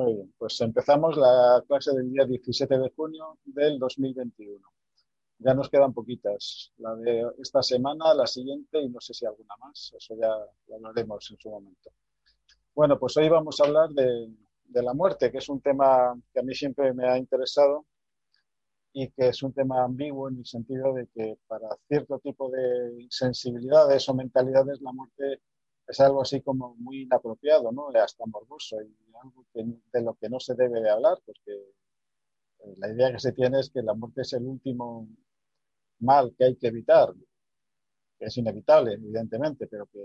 Muy bien, pues empezamos la clase del día 17 de junio del 2021. Ya nos quedan poquitas, la de esta semana, la siguiente y no sé si alguna más, eso ya lo hablaremos en su momento. Bueno, pues hoy vamos a hablar de, de la muerte, que es un tema que a mí siempre me ha interesado y que es un tema ambiguo en el sentido de que para cierto tipo de sensibilidades o mentalidades la muerte es algo así como muy inapropiado, ¿no? Hasta morboso y algo de lo que no se debe de hablar, porque eh, la idea que se tiene es que la muerte es el último mal que hay que evitar, que es inevitable, evidentemente, pero que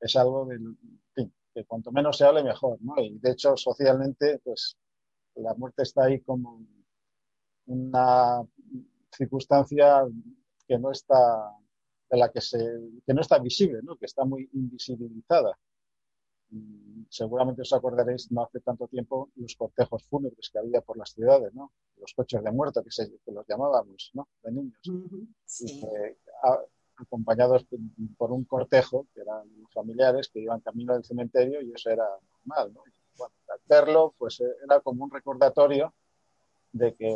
es algo del, que cuanto menos se hable mejor, ¿no? Y de hecho, socialmente, pues la muerte está ahí como una circunstancia que no está de la que, se, que no está visible, ¿no? que está muy invisibilizada. seguramente os acordaréis, no hace tanto tiempo, los cortejos fúnebres que había por las ciudades, ¿no? los coches de muerto que, se, que los llamábamos ¿no? de niños, acompañados por un cortejo, que eran familiares que iban camino del cementerio y eso era normal. ¿no? bueno, verlo pues era como un recordatorio de que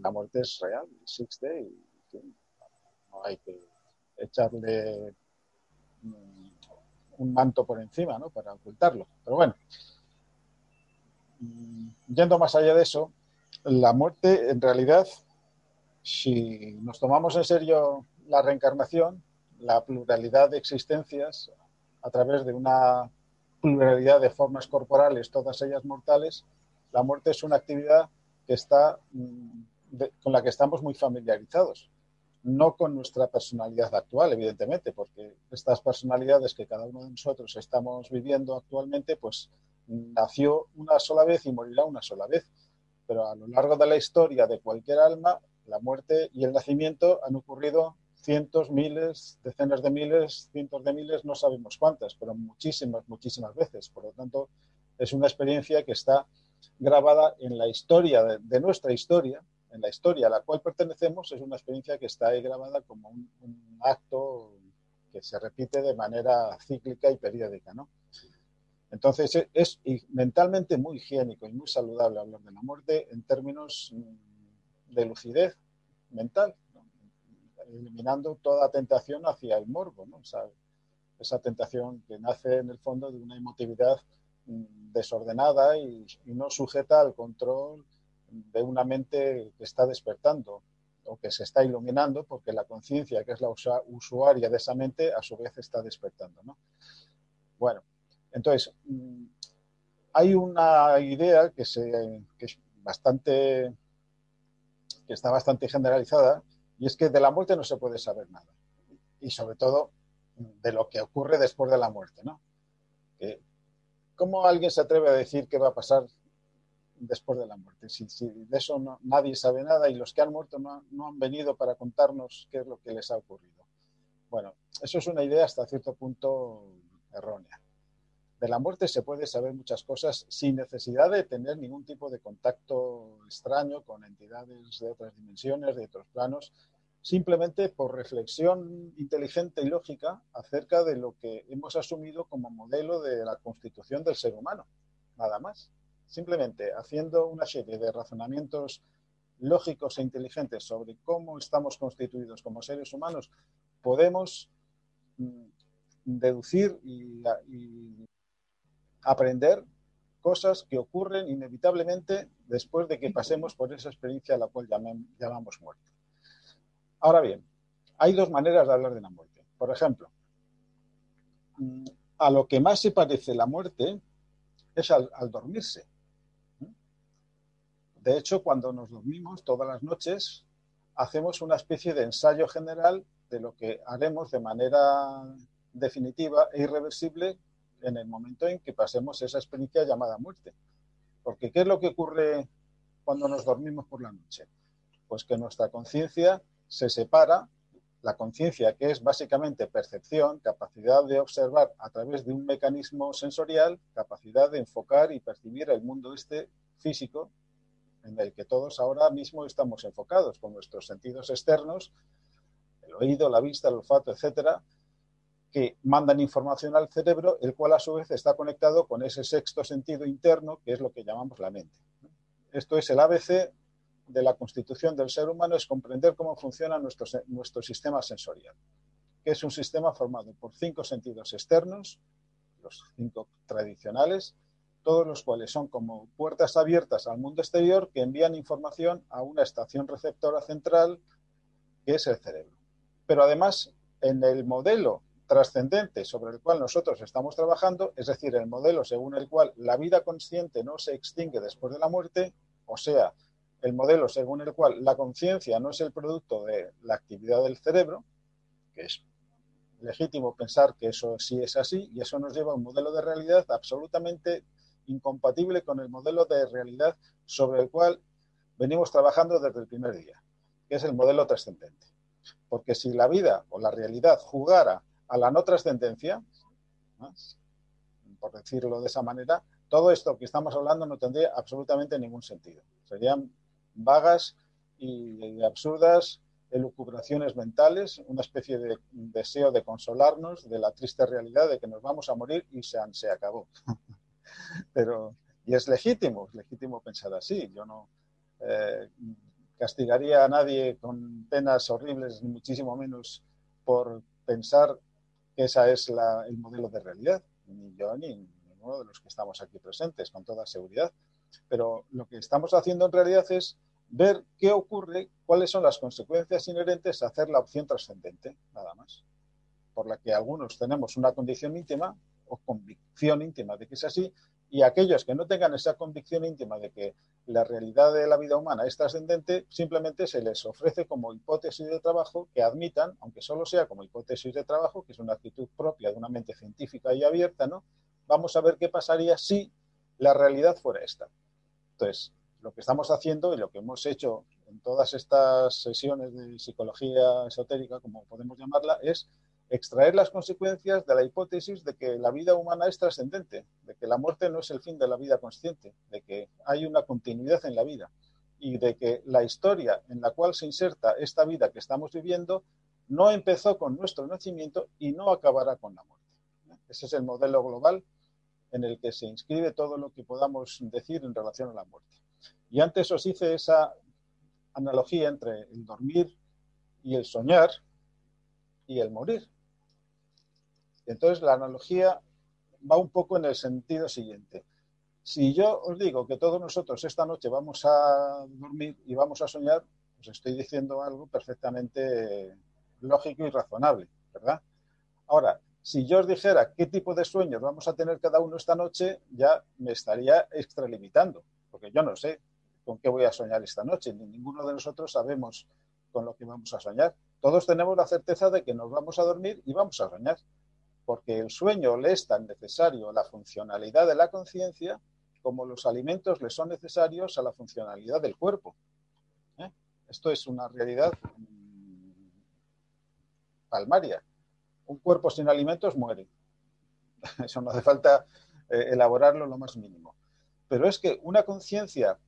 la muerte es real, existe y no hay que echarle mm, un manto por encima, ¿no? Para ocultarlo. Pero bueno, mm, yendo más allá de eso, la muerte, en realidad, si nos tomamos en serio la reencarnación, la pluralidad de existencias a través de una pluralidad de formas corporales, todas ellas mortales, la muerte es una actividad que está, mm, con la que estamos muy familiarizados no con nuestra personalidad actual, evidentemente, porque estas personalidades que cada uno de nosotros estamos viviendo actualmente, pues nació una sola vez y morirá una sola vez. Pero a lo largo de la historia de cualquier alma, la muerte y el nacimiento han ocurrido cientos, miles, decenas de miles, cientos de miles, no sabemos cuántas, pero muchísimas, muchísimas veces. Por lo tanto, es una experiencia que está grabada en la historia de, nuestra historia en la historia a la cual pertenecemos es una experiencia que está ahí grabada como un, acto que se repite de manera cíclica y periódica, ¿no? Entonces es, mentalmente muy higiénico y muy saludable hablar de la muerte en términos mm, de lucidez mental, eliminando toda tentación hacia el morbo, ¿no? esa tentación que nace en el fondo de una emotividad mm, desordenada y no sujeta al control de una mente que está despertando o que se está iluminando porque la conciencia, que es la usuaria de esa mente, a su vez está despertando. ¿no? Bueno, entonces, mm, hay una idea que, que es bastante, que está bastante generalizada, y es que de la muerte no se puede saber nada. Y sobre todo de lo que ocurre después de la muerte, ¿no? ¿Cómo alguien se atreve a decir qué va a pasar después de la muerte. Si, de eso nadie sabe nada y los que han muerto no, no, han venido para contarnos qué es lo que les ha ocurrido. Bueno, eso es una idea hasta cierto punto errónea. De la muerte se puede saber muchas cosas sin necesidad de tener ningún tipo de contacto extraño con entidades de otras dimensiones, de otros planos, simplemente por reflexión inteligente y lógica acerca de lo que hemos asumido como modelo de la constitución del ser humano, nada más. Simplemente haciendo una serie de razonamientos lógicos e inteligentes sobre cómo estamos constituidos como seres humanos, podemos mm, deducir y, aprender cosas que ocurren inevitablemente después de que pasemos por esa experiencia a la cual llamamos muerte. Ahora bien, hay dos maneras de hablar de la muerte. Por ejemplo, mm, a lo que más se parece la muerte es al dormirse. De hecho, cuando nos dormimos todas las noches, hacemos una especie de ensayo general de lo que haremos de manera definitiva e irreversible en el momento en que pasemos esa experiencia llamada muerte. Porque ¿qué es lo que ocurre cuando nos dormimos por la noche? Pues que nuestra conciencia se separa, la conciencia que es básicamente percepción, capacidad de observar a través de un mecanismo sensorial, capacidad de enfocar y percibir el mundo este físico en el que todos ahora mismo estamos enfocados con nuestros sentidos externos, el oído, la vista, el olfato, etcétera, que mandan información al cerebro, el cual a su vez está conectado con ese sexto sentido interno, que es lo que llamamos la mente. Esto es el ABC de la constitución del ser humano, es comprender cómo funciona nuestro, nuestro sistema sensorial, que es un sistema formado por cinco sentidos externos, los cinco tradicionales, todos los cuales son como puertas abiertas al mundo exterior que envían información a una estación receptora central, que es el cerebro. Pero además, en el modelo trascendente sobre el cual nosotros estamos trabajando, es decir, el modelo según el cual la vida consciente no se extingue después de la muerte, o sea, el modelo según el cual la conciencia no es el producto de la actividad del cerebro, que es legítimo pensar que eso sí es así, y eso nos lleva a un modelo de realidad absolutamente incompatible con el modelo de realidad sobre el cual venimos trabajando desde el primer día, que es el modelo trascendente. Porque si la vida o la realidad jugara a la no trascendencia, por decirlo de esa manera, todo esto que estamos hablando no tendría absolutamente ningún sentido. Serían vagas y absurdas elucubraciones mentales, una especie de deseo de consolarnos de la triste realidad de que nos vamos a morir y se, se acabó. Pero, y es legítimo, es legítimo pensar así. Yo no eh, castigaría a nadie con penas horribles, muchísimo menos por pensar que ese es el modelo de realidad, ni yo ni ninguno de los que estamos aquí presentes, con toda seguridad. Pero lo que estamos haciendo en realidad es ver qué ocurre, cuáles son las consecuencias inherentes a hacer la opción trascendente, nada más. Por la que algunos tenemos una condición íntima o convicción íntima de que es así, y aquellos que no tengan esa convicción íntima de que la realidad de la vida humana es trascendente, simplemente se les ofrece como hipótesis de trabajo que admitan, aunque solo sea como hipótesis de trabajo, que es una actitud propia de una mente científica y abierta, ¿no? Vamos a ver qué pasaría si la realidad fuera esta. Entonces, lo que estamos haciendo y lo que hemos hecho en todas estas sesiones de psicología esotérica, como podemos llamarla, es extraer las consecuencias de la hipótesis de que la vida humana es trascendente, de que la muerte no es el fin de la vida consciente, de que hay una continuidad en la vida y de que la historia en la cual se inserta esta vida que estamos viviendo no empezó con nuestro nacimiento y no acabará con la muerte. Ese es el modelo global en el que se inscribe todo lo que podamos decir en relación a la muerte. Y antes os hice esa analogía entre el dormir y el soñar y el morir. Entonces, la analogía va un poco en el sentido siguiente. Si yo os digo que todos nosotros esta noche vamos a dormir y vamos a soñar, os estoy diciendo algo perfectamente lógico y razonable, ¿verdad? Ahora, si yo os dijera qué tipo de sueños vamos a tener cada uno esta noche, ya me estaría extralimitando, porque yo no sé con qué voy a soñar esta noche, ni ninguno de nosotros sabemos con lo que vamos a soñar. Todos tenemos la certeza de que nos vamos a dormir y vamos a soñar porque el sueño le es tan necesario a la funcionalidad de la conciencia como los alimentos le son necesarios a la funcionalidad del cuerpo. ¿eh? Esto es una realidad mm, palmaria. Un cuerpo sin alimentos muere. Eso no hace falta eh, elaborarlo lo más mínimo. Pero es que una conciencia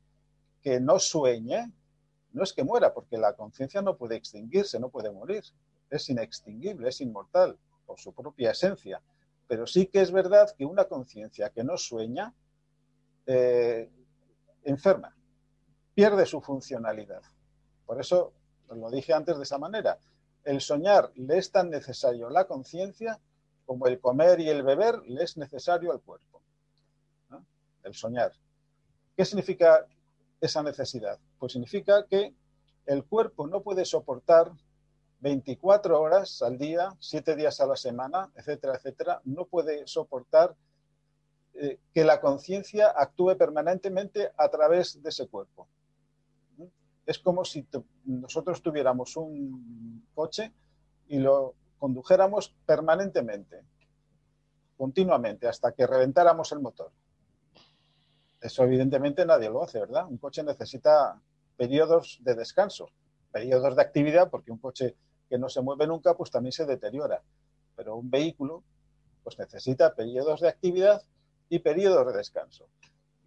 que no sueñe, no es que muera, porque la conciencia no puede extinguirse, no puede morir. Es inextinguible, es inmortal por su propia esencia. Pero sí que es verdad que una conciencia que no sueña eh, enferma, pierde su funcionalidad. Por eso lo dije antes de esa manera. El soñar le es tan necesario a la conciencia como el comer y el beber le es necesario al cuerpo. El soñar. ¿Qué significa esa necesidad? Pues significa que el cuerpo no puede soportar 24 horas al día, 7 días a la semana, etcétera, etcétera, no puede soportar eh, que la conciencia actúe permanentemente a través de ese cuerpo. Es como si nosotros tuviéramos un coche y lo condujéramos permanentemente, continuamente, hasta que reventáramos el motor. Eso evidentemente nadie lo hace, ¿verdad? Un coche necesita periodos de descanso, periodos de actividad, porque un coche que no se mueve nunca, pues también se deteriora. Pero un vehículo, pues necesita periodos de actividad y periodos de descanso.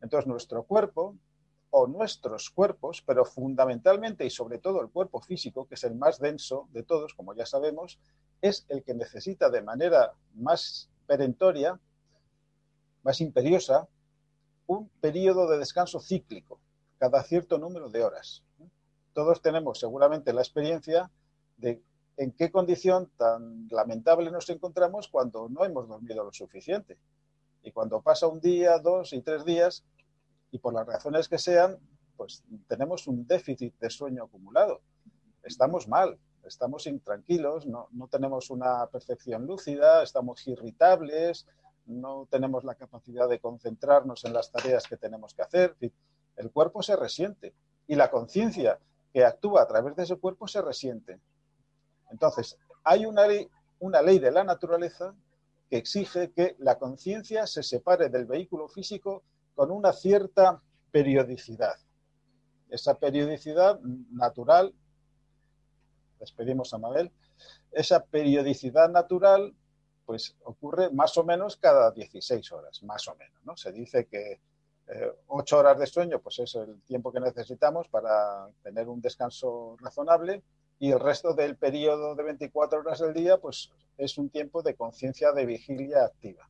Entonces, nuestro cuerpo o nuestros cuerpos, pero fundamentalmente y sobre todo el cuerpo físico, que es el más denso de todos, como ya sabemos, es el que necesita de manera más perentoria, más imperiosa, un periodo de descanso cíclico, cada cierto número de horas. Todos tenemos seguramente la experiencia de en qué condición tan lamentable nos encontramos cuando no hemos dormido lo suficiente. Y cuando pasa un día, dos y tres días, y por las razones que sean, pues tenemos un déficit de sueño acumulado. Estamos mal, estamos intranquilos, no, no tenemos una percepción lúcida, estamos irritables, no tenemos la capacidad de concentrarnos en las tareas que tenemos que hacer. El cuerpo se resiente y la conciencia que actúa a través de ese cuerpo se resiente. Entonces, hay una ley, una ley de la naturaleza que exige que la conciencia se separe del vehículo físico con una cierta periodicidad. Esa periodicidad natural, despedimos a Mabel, esa periodicidad natural pues ocurre más o menos cada 16 horas, más o menos. ¿no? Se dice que eh, 8 horas de sueño pues es el tiempo que necesitamos para tener un descanso razonable y el resto del periodo de 24 horas del día, pues es un tiempo de conciencia de vigilia activa.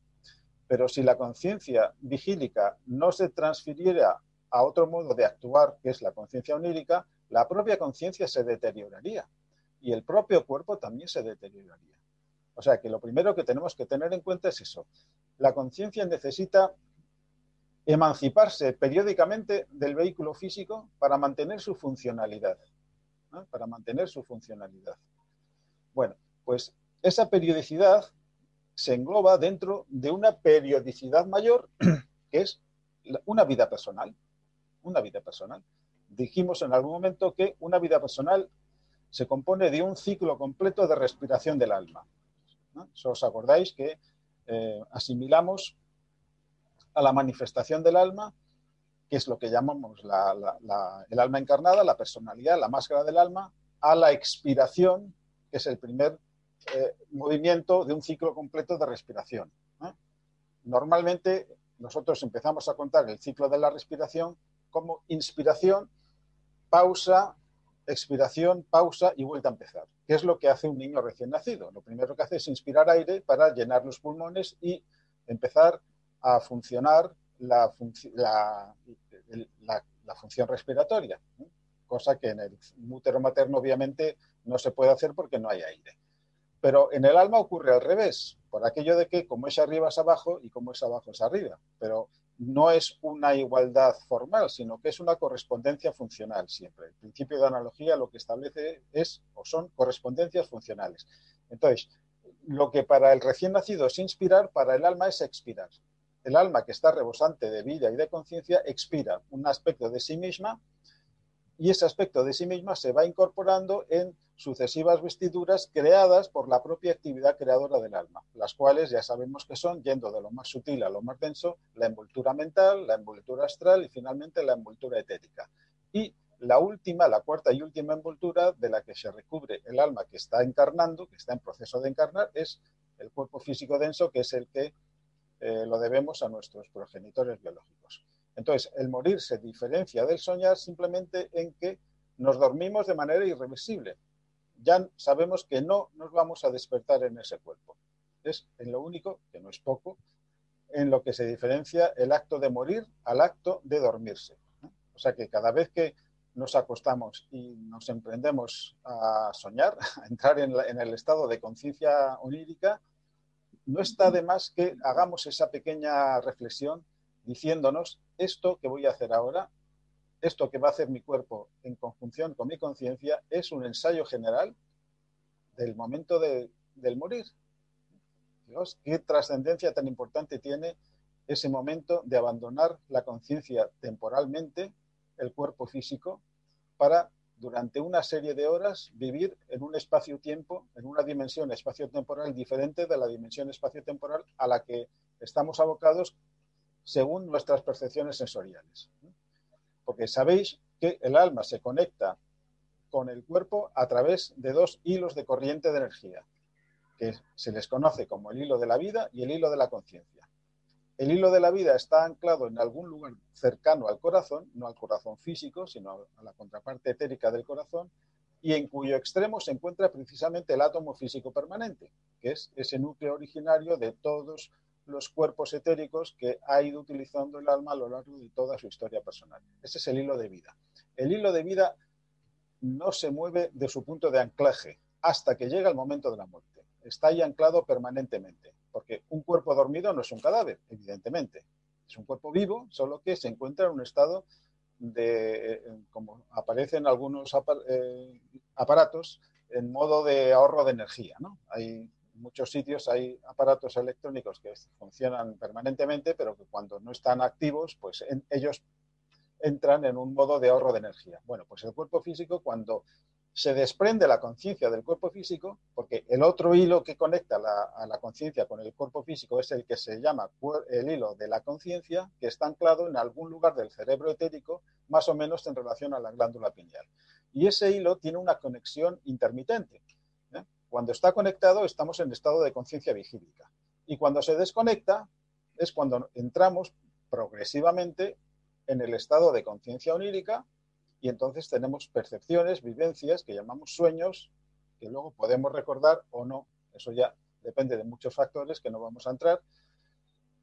Pero si la conciencia vigílica no se transfiriera a otro modo de actuar, que es la conciencia onírica, la propia conciencia se deterioraría y el propio cuerpo también se deterioraría. O sea que lo primero que tenemos que tener en cuenta es eso. La conciencia necesita emanciparse periódicamente del vehículo físico para mantener su funcionalidad para mantener su funcionalidad. Bueno, pues esa periodicidad se engloba dentro de una periodicidad mayor, que es una vida personal. Una vida personal. Dijimos en algún momento que una vida personal se compone de un ciclo completo de respiración del alma. os acordáis que eh, asimilamos a la manifestación del alma que es lo que llamamos el alma encarnada, la personalidad, la máscara del alma, a la expiración, que es el primer eh, movimiento de un ciclo completo de respiración. Normalmente nosotros empezamos a contar el ciclo de la respiración como inspiración, pausa, expiración, pausa y vuelta a empezar. ¿Qué es lo que hace un niño recién nacido? Lo primero que hace es inspirar aire para llenar los pulmones y empezar a funcionar la, la, función respiratoria, cosa que en el útero materno obviamente no se puede hacer porque no hay aire. Pero en el alma ocurre al revés, por aquello de que como es arriba es abajo y como es abajo es arriba. Pero no es una igualdad formal, sino que es una correspondencia funcional siempre. El principio de analogía lo que establece es o son correspondencias funcionales. Entonces, lo que para el recién nacido es inspirar, para el alma es expirar el alma que está rebosante de vida y de conciencia expira un aspecto de sí misma y ese aspecto de sí misma se va incorporando en sucesivas vestiduras creadas por la propia actividad creadora del alma, las cuales ya sabemos que son, yendo de lo más sutil a lo más denso, la envoltura mental, la envoltura astral y finalmente la envoltura etérica. Y la última, la cuarta y última envoltura de la que se recubre el alma que está encarnando, que está en proceso de encarnar, es el cuerpo físico denso, que es el que eh, lo debemos a nuestros progenitores biológicos. Entonces, el morir se diferencia del soñar simplemente en que nos dormimos de manera irreversible. Ya sabemos que no nos vamos a despertar en ese cuerpo. Es en lo único, que no es poco, en lo que se diferencia el acto de morir al acto de dormirse. O sea que cada vez que nos acostamos y nos emprendemos a soñar, a entrar en, en el estado de conciencia onírica, no está de más que hagamos esa pequeña reflexión diciéndonos esto que voy a hacer ahora, esto que va a hacer mi cuerpo en conjunción con mi conciencia, es un ensayo general del momento del morir. Dios, qué trascendencia tan importante tiene ese momento de abandonar la conciencia temporalmente, el cuerpo físico, para durante una serie de horas vivir en un espacio-tiempo, en una dimensión espacio-temporal diferente de la dimensión espacio-temporal a la que estamos abocados según nuestras percepciones sensoriales. Porque sabéis que el alma se conecta con el cuerpo a través de dos hilos de corriente de energía, que se les conoce como el hilo de la vida y el hilo de la conciencia. El hilo de la vida está anclado en algún lugar cercano al corazón, no al corazón físico, sino a la contraparte etérica del corazón, y en cuyo extremo se encuentra precisamente el átomo físico permanente, que es ese núcleo originario de todos los cuerpos etéricos que ha ido utilizando el alma a lo largo de toda su historia personal. Ese es el hilo de vida. El hilo de vida no se mueve de su punto de anclaje hasta que llega el momento de la muerte. Está ahí anclado permanentemente, porque un cuerpo dormido no es un cadáver, evidentemente. Es un cuerpo vivo, solo que se encuentra en un estado de, eh, como aparece en algunos eh, aparatos, en modo de ahorro de energía. Hay muchos sitios hay aparatos electrónicos que funcionan permanentemente, pero que cuando no están activos, pues ellos entran en un modo de ahorro de energía. Bueno, pues el cuerpo físico, cuando se desprende la conciencia del cuerpo físico, porque el otro hilo que conecta a la conciencia con el cuerpo físico es el que se llama el hilo de la conciencia, que está anclado en algún lugar del cerebro etérico, más o menos en relación a la glándula pineal. Y ese hilo tiene una conexión intermitente. Cuando está conectado estamos en estado de conciencia vigílica. Y cuando se desconecta es cuando entramos progresivamente en el estado de conciencia onírica y entonces tenemos percepciones, vivencias que llamamos sueños que luego podemos recordar o no. Eso ya depende de muchos factores que no vamos a entrar.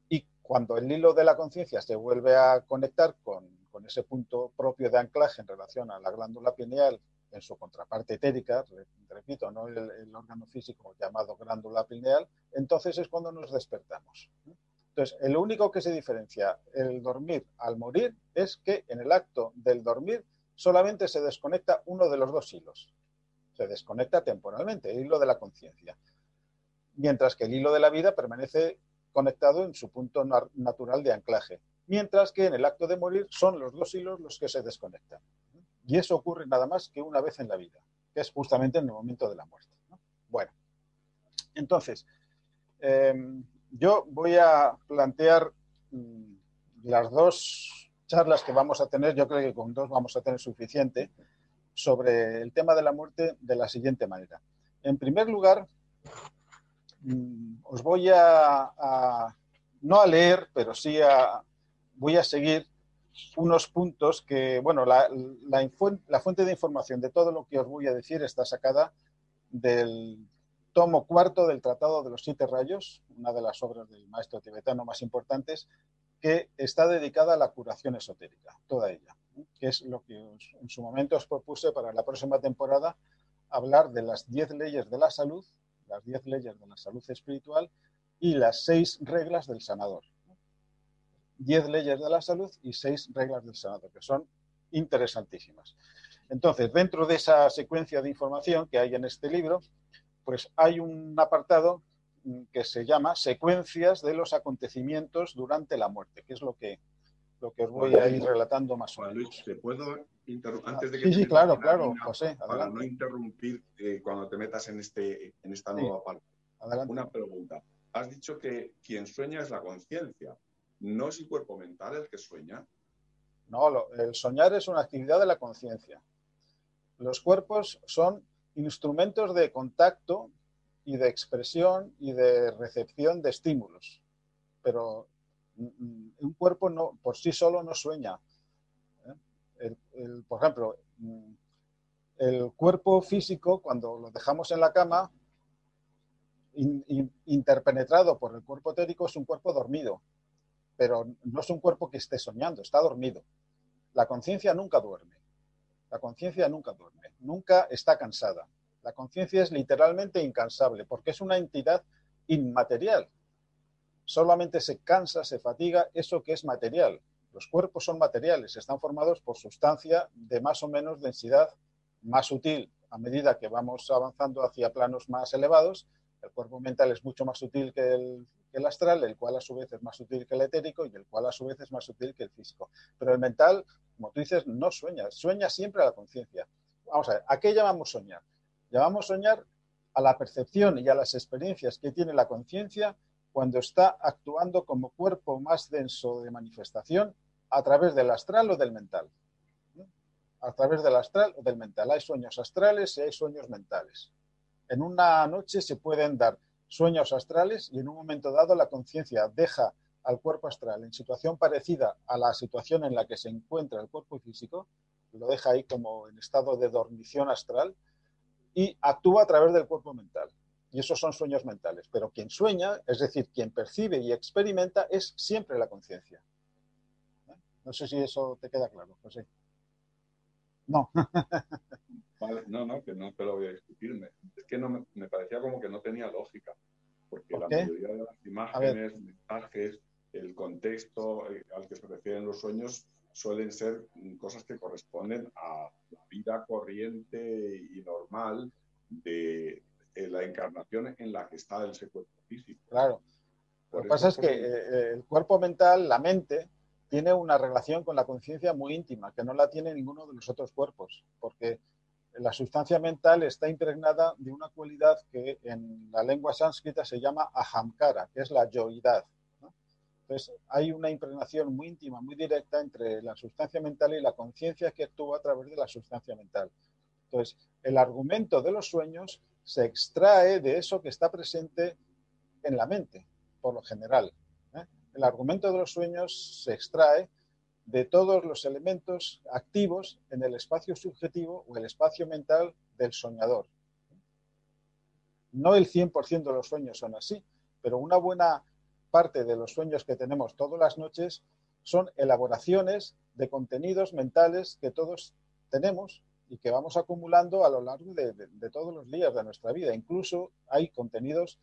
Y cuando el hilo de la conciencia se vuelve a conectar con, con, ese punto propio de anclaje en relación a la glándula pineal en su contraparte etérica, repito, no el, órgano físico llamado glándula pineal, entonces es cuando nos despertamos. Entonces, el único que se diferencia el dormir al morir es que en el acto del dormir solamente se desconecta uno de los dos hilos. Se desconecta temporalmente, el hilo de la conciencia. Mientras que el hilo de la vida permanece conectado en su punto natural de anclaje. Mientras que en el acto de morir son los dos hilos los que se desconectan. Y eso ocurre nada más que una vez en la vida, que es justamente en el momento de la muerte. Bueno, entonces, em, yo voy a plantear mm, las dos charlas que vamos a tener, yo creo que con dos vamos a tener suficiente, sobre el tema de la muerte de la siguiente manera. En primer lugar, mm, os voy a, no a leer, pero sí a, voy a seguir unos puntos que, bueno, la, fuente de información de todo lo que os voy a decir está sacada del tomo cuarto del Tratado de los Siete Rayos, una de las obras del maestro tibetano más importantes, que está dedicada a la curación esotérica, toda ella, que es lo que en su momento os propuse para la próxima temporada, hablar de las diez leyes de la salud, las diez leyes de la salud espiritual y las seis reglas del sanador. 10 leyes de la salud y 6 reglas del Senado, que son interesantísimas. Entonces, dentro de esa secuencia de información que hay en este libro, pues hay un apartado que se llama secuencias de los acontecimientos durante la muerte, que es lo que, lo que os voy a ir relatando más o menos. Luis, ¿te puedo interrumpir? Antes de que sí, sí, claro, claro, José. Para no interrumpir eh, cuando te metas en, este, en esta nueva parte. Adelante. Una pregunta. Has dicho que quien sueña es la conciencia. ¿No es el cuerpo mental el que sueña? No, el soñar es una actividad de la conciencia. Los cuerpos son instrumentos de contacto y de expresión y de recepción de estímulos. Pero mm, un cuerpo no, por sí solo no sueña. ¿eh? por ejemplo, mm, el cuerpo físico, cuando lo dejamos en la cama, interpenetrado por el cuerpo etérico, es un cuerpo dormido pero no es un cuerpo que esté soñando, está dormido. La conciencia nunca duerme. La conciencia nunca duerme, nunca está cansada. La conciencia es literalmente incansable porque es una entidad inmaterial. Solamente se cansa, se fatiga eso que es material. Los cuerpos son materiales, están formados por sustancia de más o menos densidad más sutil a medida que vamos avanzando hacia planos más elevados. El cuerpo mental es mucho más sutil que el astral, el cual a su vez es más sutil que el etérico y el cual a su vez es más sutil que el físico. Pero el mental, como tú dices, no sueña, sueña siempre a la conciencia. Vamos a ver, ¿a qué llamamos soñar? Llamamos soñar a la percepción y a las experiencias que tiene la conciencia cuando está actuando como cuerpo más denso de manifestación a través del astral o del mental. A través del astral o del mental. Hay sueños astrales y hay sueños mentales. En una noche se pueden dar sueños astrales y en un momento dado la conciencia deja al cuerpo astral en situación parecida a la situación en la que se encuentra el cuerpo físico, lo deja ahí como en estado de dormición astral y actúa a través del cuerpo mental. Y esos son sueños mentales. Pero quien sueña, es decir, quien percibe y experimenta, es siempre la conciencia. No sé si eso te queda claro, José. No. no, no, que no te lo voy a discutirme. Es que no me, parecía como que no tenía lógica. Porque la mayoría de las imágenes, mensajes, el contexto eh, al que se refieren los sueños suelen ser cosas que corresponden a la vida corriente y normal de, la encarnación en la que está ese cuerpo físico. Claro. Lo que pasa es que eh, el cuerpo mental, la mente, tiene una relación con la conciencia muy íntima, que no la tiene ninguno de los otros cuerpos, porque la sustancia mental está impregnada de una cualidad que en la lengua sánscrita se llama ahamkara, que es la yoidad. Entonces, hay una impregnación muy íntima, muy directa entre la sustancia mental y la conciencia que actúa a través de la sustancia mental. Entonces, el argumento de los sueños se extrae de eso que está presente en la mente, por lo general. ¿eh? El argumento de los sueños se extrae de todos los elementos activos en el espacio subjetivo o el espacio mental del soñador. No el 100% de los sueños son así, pero una buena parte de los sueños que tenemos todas las noches son elaboraciones de contenidos mentales que todos tenemos y que vamos acumulando a lo largo de, todos los días de nuestra vida. Incluso hay contenidos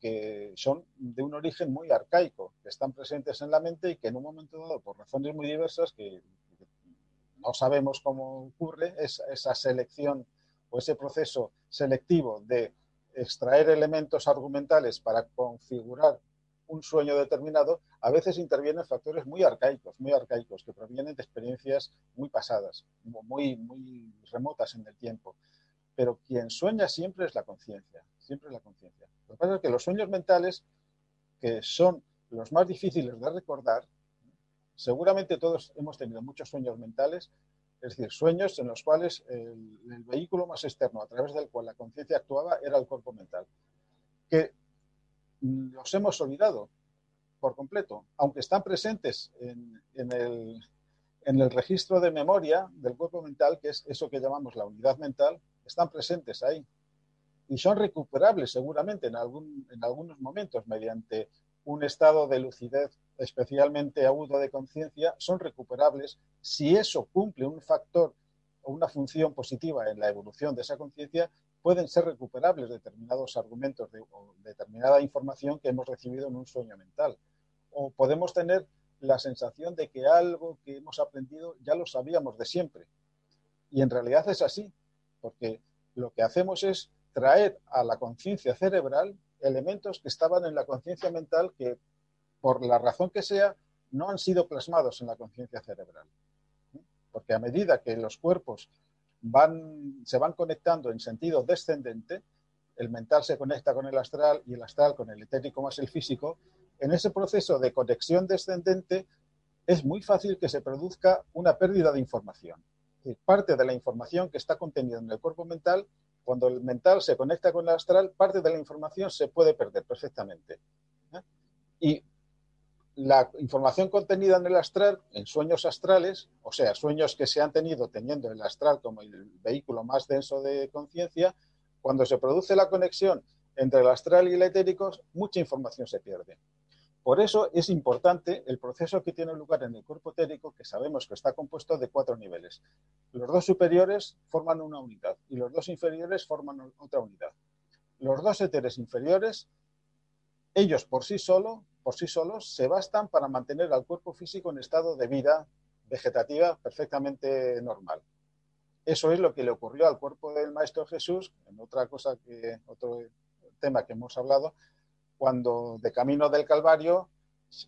que son de un origen muy arcaico, que están presentes en la mente y que en un momento dado, por razones muy diversas, que no sabemos cómo ocurre, esa selección o ese proceso selectivo de extraer elementos argumentales para configurar un sueño determinado, a veces intervienen factores muy arcaicos, muy arcaicos, que provienen de experiencias muy pasadas, muy, muy remotas en el tiempo. Pero quien sueña siempre es la conciencia, siempre es la conciencia. Lo que pasa es que los sueños mentales, que son los más difíciles de recordar, seguramente todos hemos tenido muchos sueños mentales, es decir, sueños en los cuales el, vehículo más externo a través del cual la conciencia actuaba era el cuerpo mental, que los hemos olvidado por completo, aunque están presentes en, el, en, el, registro de memoria del cuerpo mental, que es eso que llamamos la unidad mental, están presentes ahí. Y son recuperables seguramente en, algún, en algunos momentos mediante un estado de lucidez especialmente agudo de conciencia, son recuperables si eso cumple un factor o una función positiva en la evolución de esa conciencia pueden ser recuperables determinados argumentos o determinada información que hemos recibido en un sueño mental. O podemos tener la sensación de que algo que hemos aprendido ya lo sabíamos de siempre. Y en realidad es así, porque lo que hacemos es traer a la conciencia cerebral elementos que estaban en la conciencia mental que, por la razón que sea, no han sido plasmados en la conciencia cerebral. Porque a medida que los cuerpos se van conectando en sentido descendente, el mental se conecta con el astral y el astral con el etérico más el físico, en ese proceso de conexión descendente es muy fácil que se produzca una pérdida de información. Parte de la información que está contenida en el cuerpo mental, cuando el mental se conecta con el astral, parte de la información se puede perder perfectamente. ¿eh? Y la información contenida en el astral, en sueños astrales, o sea, sueños que se han tenido teniendo el astral como el vehículo más denso de conciencia, cuando se produce la conexión entre el astral y el etérico, mucha información se pierde. Por eso es importante el proceso que tiene lugar en el cuerpo etérico, que sabemos que está compuesto de cuatro niveles. Los dos superiores forman una unidad y los dos inferiores forman otra unidad. Los dos éteres inferiores, ellos por sí solos, por sí solos se bastan para mantener al cuerpo físico en estado de vida vegetativa perfectamente normal. Eso es lo que le ocurrió al cuerpo del Maestro Jesús, en otra cosa que, otro tema que hemos hablado, cuando de camino del Calvario,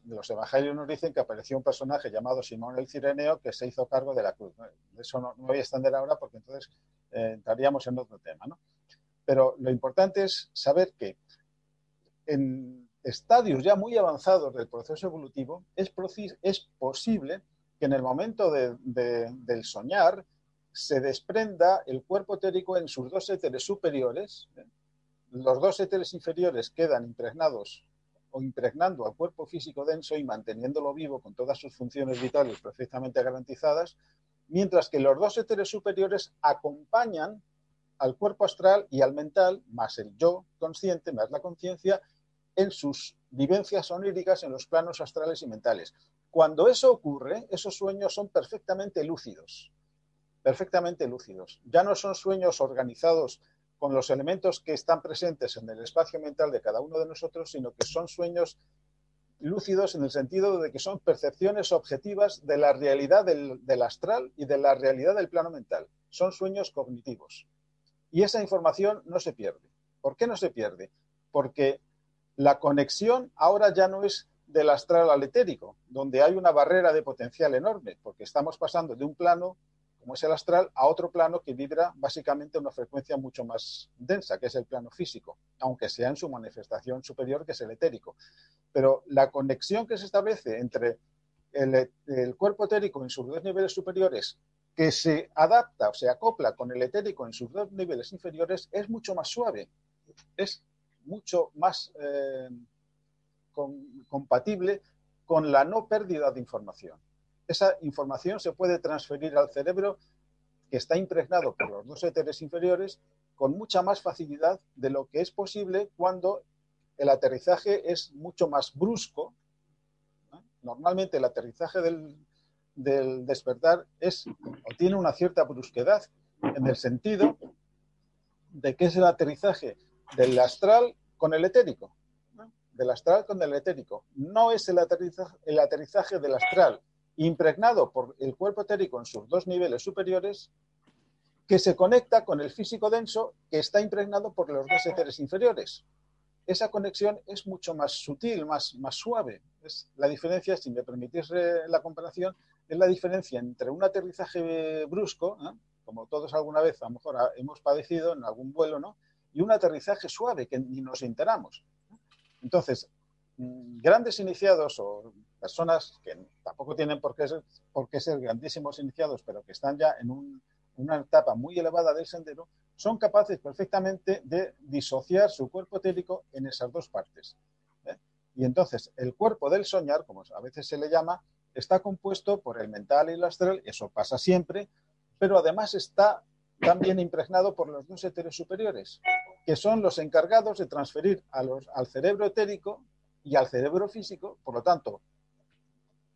los evangelios nos dicen que apareció un personaje llamado Simón el Cireneo que se hizo cargo de la cruz. Eso no, voy a extender ahora porque entonces eh, entraríamos en otro tema. Pero lo importante es saber que en estadios ya muy avanzados del proceso evolutivo, es, posible que en el momento del soñar se desprenda el cuerpo etérico en sus dos éteres superiores. ¿eh? Los dos éteres inferiores quedan impregnados o impregnando al cuerpo físico denso y manteniéndolo vivo con todas sus funciones vitales perfectamente garantizadas, mientras que los dos éteres superiores acompañan al cuerpo astral y al mental, más el yo consciente, más la conciencia, en sus vivencias oníricas en los planos astrales y mentales. Cuando eso ocurre, esos sueños son perfectamente lúcidos, perfectamente lúcidos. Ya no son sueños organizados con los elementos que están presentes en el espacio mental de cada uno de nosotros, sino que son sueños lúcidos en el sentido de que son percepciones objetivas de la realidad del, astral y de la realidad del plano mental. Son sueños cognitivos. Y esa información no se pierde. ¿Por qué no se pierde? Porque la conexión ahora ya no es del astral al etérico, donde hay una barrera de potencial enorme, porque estamos pasando de un plano, como es el astral, a otro plano que vibra básicamente una frecuencia mucho más densa, que es el plano físico, aunque sea en su manifestación superior, que es el etérico. Pero la conexión que se establece entre el, el cuerpo etérico en sus dos niveles superiores, que se adapta o se acopla con el etérico en sus dos niveles inferiores, es mucho más suave, es mucho más eh, compatible con la no pérdida de información. Esa información se puede transferir al cerebro que está impregnado por los dos éteres inferiores con mucha más facilidad de lo que es posible cuando el aterrizaje es mucho más brusco. Normalmente el aterrizaje del, del despertar es o tiene una cierta brusquedad en el sentido de que es el aterrizaje del astral con el etérico, del astral con el etérico. No es el aterrizaje, el aterrizaje del astral impregnado por el cuerpo etérico en sus dos niveles superiores que se conecta con el físico denso que está impregnado por los dos éteres inferiores. Esa conexión es mucho más sutil, más, más suave. Es la diferencia, si me permitís la comparación, es la diferencia entre un aterrizaje brusco, como todos alguna vez a lo mejor hemos padecido en algún vuelo, ¿no? Y un aterrizaje suave que ni nos enteramos. Entonces, mm, grandes iniciados o personas que tampoco tienen por qué ser, por qué ser grandísimos iniciados, pero que están ya en una etapa muy elevada del sendero, son capaces perfectamente de disociar su cuerpo etérico en esas dos partes. ¿eh? Y entonces el cuerpo del soñar, como a veces se le llama, está compuesto por el mental y el astral, eso pasa siempre, pero además está también impregnado por los dos éteres superiores, que son los encargados de transferir al cerebro etérico y al cerebro físico, por lo tanto,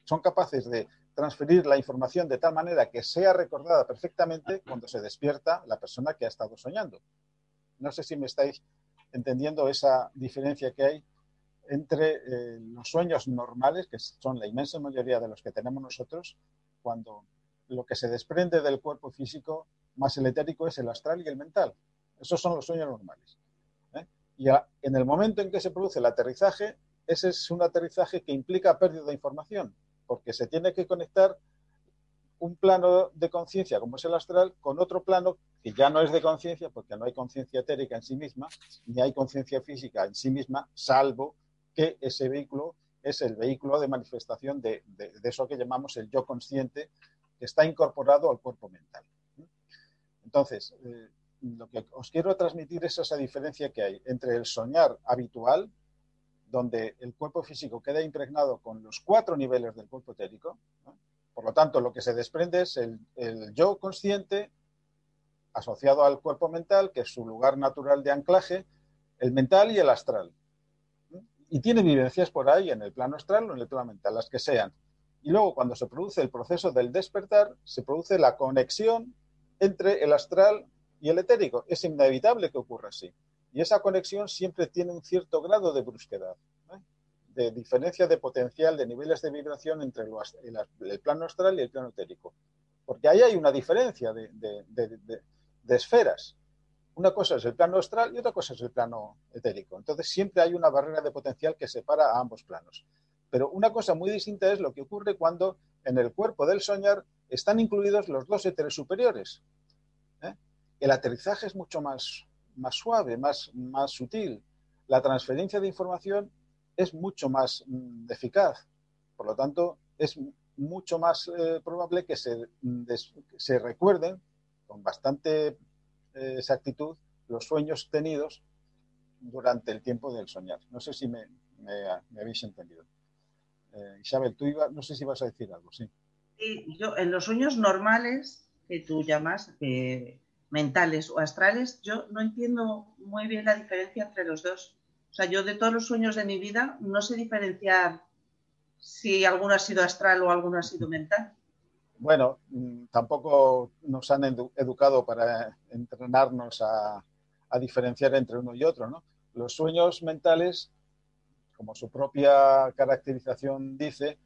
son capaces de transferir la información de tal manera que sea recordada perfectamente cuando se despierta la persona que ha estado soñando. No sé si me estáis entendiendo esa diferencia que hay entre eh, los sueños normales, que son la inmensa mayoría de los que tenemos nosotros, cuando lo que se desprende del cuerpo físico más el etérico es el astral y el mental. Esos son los sueños normales. ¿eh? Y en el momento en que se produce el aterrizaje, ese es un aterrizaje que implica pérdida de información, porque se tiene que conectar un plano de conciencia, como es el astral, con otro plano que ya no es de conciencia, porque no hay conciencia etérica en sí misma, ni hay conciencia física en sí misma, salvo que ese vehículo es el vehículo de manifestación de, eso que llamamos el yo consciente, que está incorporado al cuerpo mental. Entonces, eh, lo que os quiero transmitir es esa diferencia que hay entre el soñar habitual, donde el cuerpo físico queda impregnado con los cuatro niveles del cuerpo etérico. Por lo tanto, lo que se desprende es el, yo consciente asociado al cuerpo mental, que es su lugar natural de anclaje, el mental y el astral. Y tiene vivencias por ahí en el plano astral o en el plano mental, las que sean. Y luego, cuando se produce el proceso del despertar, se produce la conexión entre el astral y el etérico. Es inevitable que ocurra así. Y esa conexión siempre tiene un cierto grado de brusquedad, de diferencia de potencial, de niveles de vibración entre el, plano astral y el plano etérico. Porque ahí hay una diferencia de, esferas. Una cosa es el plano astral y otra cosa es el plano etérico. Entonces siempre hay una barrera de potencial que separa a ambos planos. Pero una cosa muy distinta es lo que ocurre cuando en el cuerpo del soñar están incluidos los dos éteres superiores. ¿Eh? El aterrizaje es mucho más, suave, más, sutil. La transferencia de información es mucho más mm, eficaz. Por lo tanto, es mucho más eh, probable que se, recuerden con bastante eh, exactitud los sueños tenidos durante el tiempo del soñar. No sé si me, habéis entendido. Isabel, tú no sé si vas a decir algo, sí yo en los sueños normales que tú llamas, mentales o astrales, yo no entiendo muy bien la diferencia entre los dos. O sea, yo de todos los sueños de mi vida no sé diferenciar si alguno ha sido astral o alguno ha sido mental. Bueno, mm, tampoco nos han educado para entrenarnos a, diferenciar entre uno y otro. ¿no? Los sueños mentales, como su propia caracterización dice,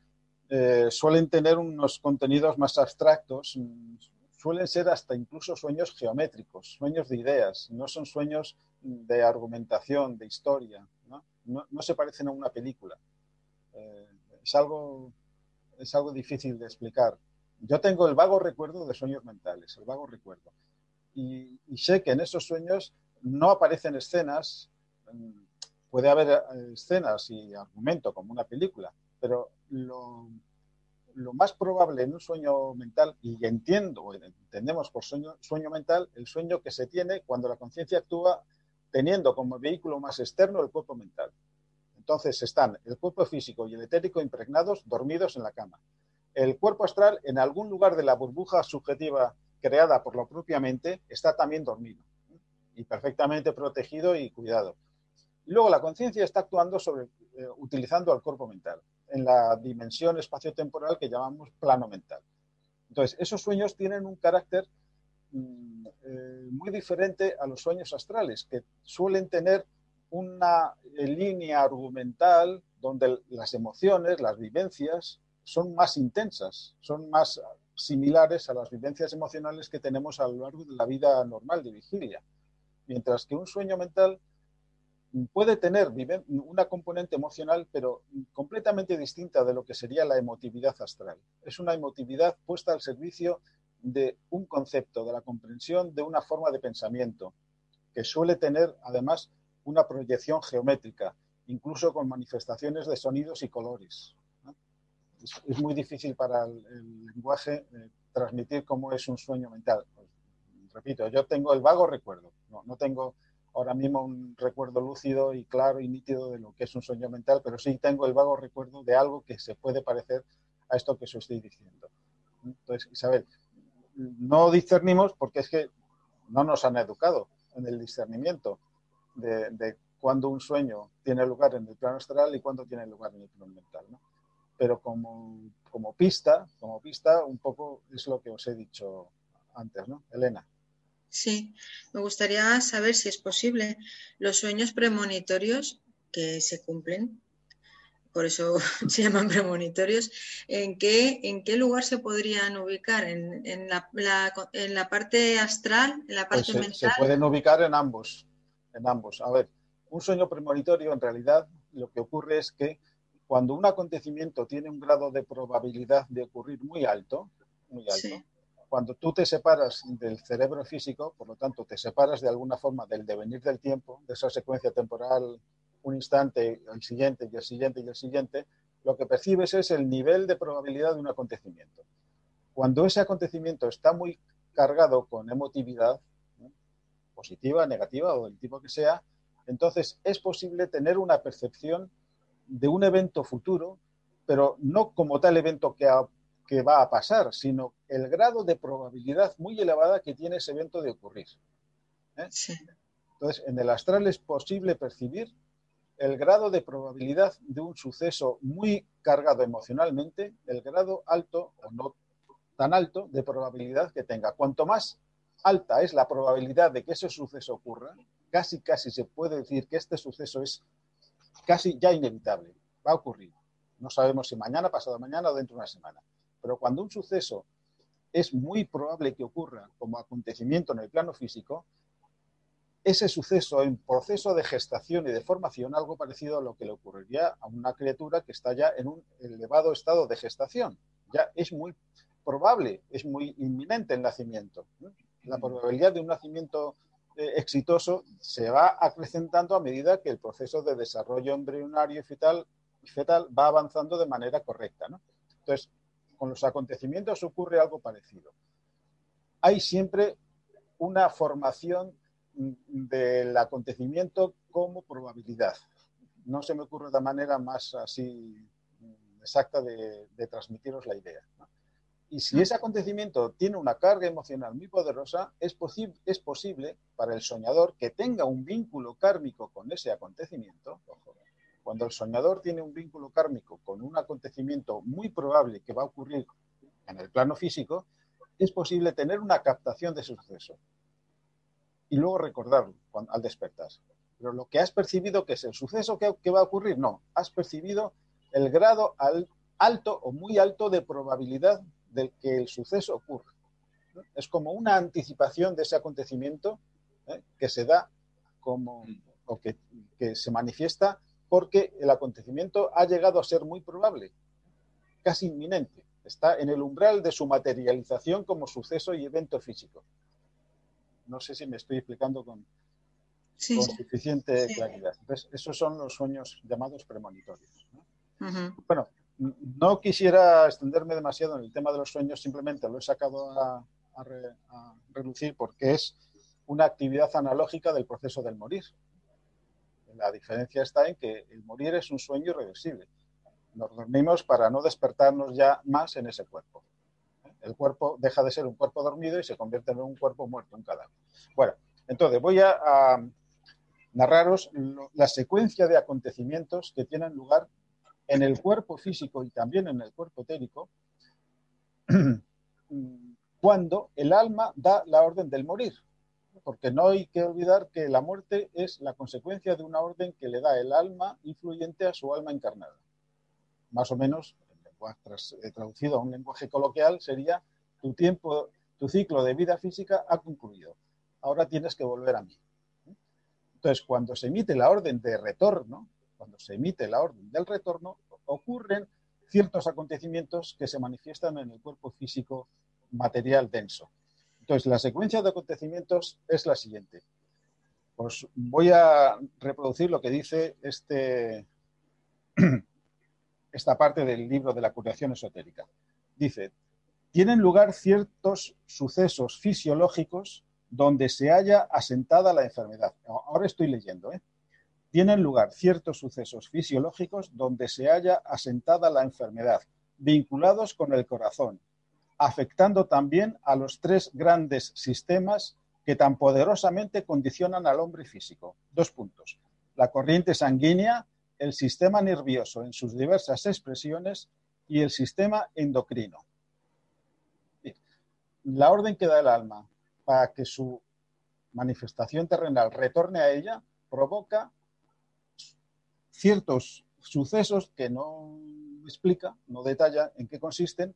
eh, suelen tener unos contenidos más abstractos, mm, suelen ser hasta incluso sueños geométricos, sueños de ideas, no son sueños de argumentación, de historia, no, no, se parecen a una película. Eh, es, algo, es algo difícil de explicar. Yo tengo el vago recuerdo de sueños mentales, el vago recuerdo. Y, sé que en esos sueños no aparecen escenas, mm, puede haber eh, escenas y argumento como una película, pero lo, lo más probable en un sueño mental, y entiendo, entendemos por sueño, sueño mental, el sueño que se tiene cuando la conciencia actúa teniendo como vehículo más externo el cuerpo mental. Entonces están el cuerpo físico y el etérico impregnados, dormidos en la cama. El cuerpo astral, en algún lugar de la burbuja subjetiva creada por la propia mente, está también dormido y perfectamente protegido y cuidado. Luego la conciencia está actuando sobre, eh, utilizando el cuerpo mental en la dimensión espaciotemporal que llamamos plano mental. Entonces, esos sueños tienen un carácter mm, eh, muy diferente a los sueños astrales, que suelen tener una eh, línea argumental donde las emociones, las vivencias, son más intensas, son más similares a las vivencias emocionales que tenemos a lo largo de la vida normal de vigilia. Mientras que un sueño mental puede tener una componente emocional, pero completamente distinta de lo que sería la emotividad astral. Es una emotividad puesta al servicio de un concepto, de la comprensión de una forma de pensamiento, que suele tener además una proyección geométrica, incluso con manifestaciones de sonidos y colores. Es, muy difícil para el, lenguaje eh, transmitir cómo es un sueño mental. Pues, repito, yo tengo el vago recuerdo, no tengo ahora mismo un recuerdo lúcido y claro y nítido de lo que es un sueño mental, pero sí tengo el vago recuerdo de algo que se puede parecer a esto que os estoy diciendo. Entonces, Isabel, no discernimos porque es que no nos han educado en el discernimiento de, de cuándo un sueño tiene lugar en el plano astral y cuándo tiene lugar en el plano mental. Pero como, como pista, como pista, un poco es lo que os he dicho antes, ¿no? Elena. Sí, me gustaría saber si es posible los sueños premonitorios que se cumplen, por eso se llaman premonitorios, ¿en qué, en qué lugar se podrían ubicar? ¿En, en, la, en la, parte astral, en la parte mental? Se, pueden ubicar en ambos, en ambos. A ver, un sueño premonitorio en realidad lo que ocurre es que cuando un acontecimiento tiene un grado de probabilidad de ocurrir muy alto, muy alto, cuando tú te separas del cerebro físico, por lo tanto, te separas de alguna forma del devenir del tiempo, de esa secuencia temporal, un instante, el siguiente y el siguiente y el siguiente, lo que percibes es el nivel de probabilidad de un acontecimiento. Cuando ese acontecimiento está muy cargado con emotividad, positiva, negativa o del tipo que sea, entonces es posible tener una percepción de un evento futuro, pero no como tal evento que ha que va a pasar, sino el grado de probabilidad muy elevada que tiene ese evento de ocurrir. ¿eh? Entonces, en el astral es posible percibir el grado de probabilidad de un suceso muy cargado emocionalmente, el grado alto o no tan alto de probabilidad que tenga. Cuanto más alta es la probabilidad de que ese suceso ocurra, casi casi se puede decir que este suceso es casi ya inevitable, va a ocurrir. No sabemos si mañana, pasado mañana o dentro de una semana. Pero cuando un suceso es muy probable que ocurra como acontecimiento en el plano físico, ese suceso en proceso de gestación y de formación, algo parecido a lo que le ocurriría a una criatura que está ya en un elevado estado de gestación. Ya es muy probable, es muy inminente el nacimiento. La probabilidad de un nacimiento eh, exitoso se va acrecentando a medida que el proceso de desarrollo embrionario y fetal, fetal va avanzando de manera correcta. Entonces, con los acontecimientos ocurre algo parecido. Hay siempre una formación del acontecimiento como probabilidad. No se me ocurre de manera más así exacta de, transmitiros la idea. Y si ese acontecimiento tiene una carga emocional muy poderosa, es, es posible para el soñador que tenga un vínculo kármico con ese acontecimiento. Cuando el soñador tiene un vínculo kármico con un acontecimiento muy probable que va a ocurrir en el plano físico, es posible tener una captación de ese suceso y luego recordarlo al despertar. Pero lo que has percibido que es el suceso que, va a ocurrir, no, has percibido el grado alto o muy alto de probabilidad de que el suceso ocurra. Es como una anticipación de ese acontecimiento ¿eh? que se da como, o que, que se manifiesta porque el acontecimiento ha llegado a ser muy probable, casi inminente. Está en el umbral de su materialización como suceso y evento físico. No sé si me estoy explicando con, suficiente claridad. Entonces, esos son los sueños llamados premonitorios. Bueno, no quisiera extenderme demasiado en el tema de los sueños, simplemente lo he sacado a, relucir porque es una actividad analógica del proceso del morir. La diferencia está en que el morir es un sueño irreversible. Nos dormimos para no despertarnos ya más en ese cuerpo. El cuerpo deja de ser un cuerpo dormido y se convierte en un cuerpo muerto, un cadáver. Bueno, entonces voy a, narraros la secuencia de acontecimientos que tienen lugar en el cuerpo físico y también en el cuerpo etérico cuando el alma da la orden del morir. Porque no hay que olvidar que la muerte es la consecuencia de una orden que le da el alma influyente a su alma encarnada. Más o menos eh, traducido a un lenguaje coloquial, sería tu tiempo, tu ciclo de vida física ha concluido. Ahora tienes que volver a mí. Entonces, cuando se emite la orden de retorno, cuando se emite la orden del retorno, ocurren ciertos acontecimientos que se manifiestan en el cuerpo físico material denso. Entonces, la secuencia de acontecimientos es la siguiente. Pues voy a reproducir lo que dice este, esta parte del libro de la curación esotérica. Dice, tienen lugar ciertos sucesos fisiológicos donde se haya asentada la enfermedad. Ahora estoy leyendo. ¿eh? Tienen lugar ciertos sucesos fisiológicos donde se haya asentada la enfermedad, vinculados con el corazón, afectando también a los tres grandes sistemas que tan poderosamente condicionan al hombre físico. Dos puntos. La corriente sanguínea, el sistema nervioso en sus diversas expresiones y el sistema endocrino. La orden que da el alma para que su manifestación terrenal retorne a ella provoca ciertos sucesos que no explica, no detalla en qué consisten,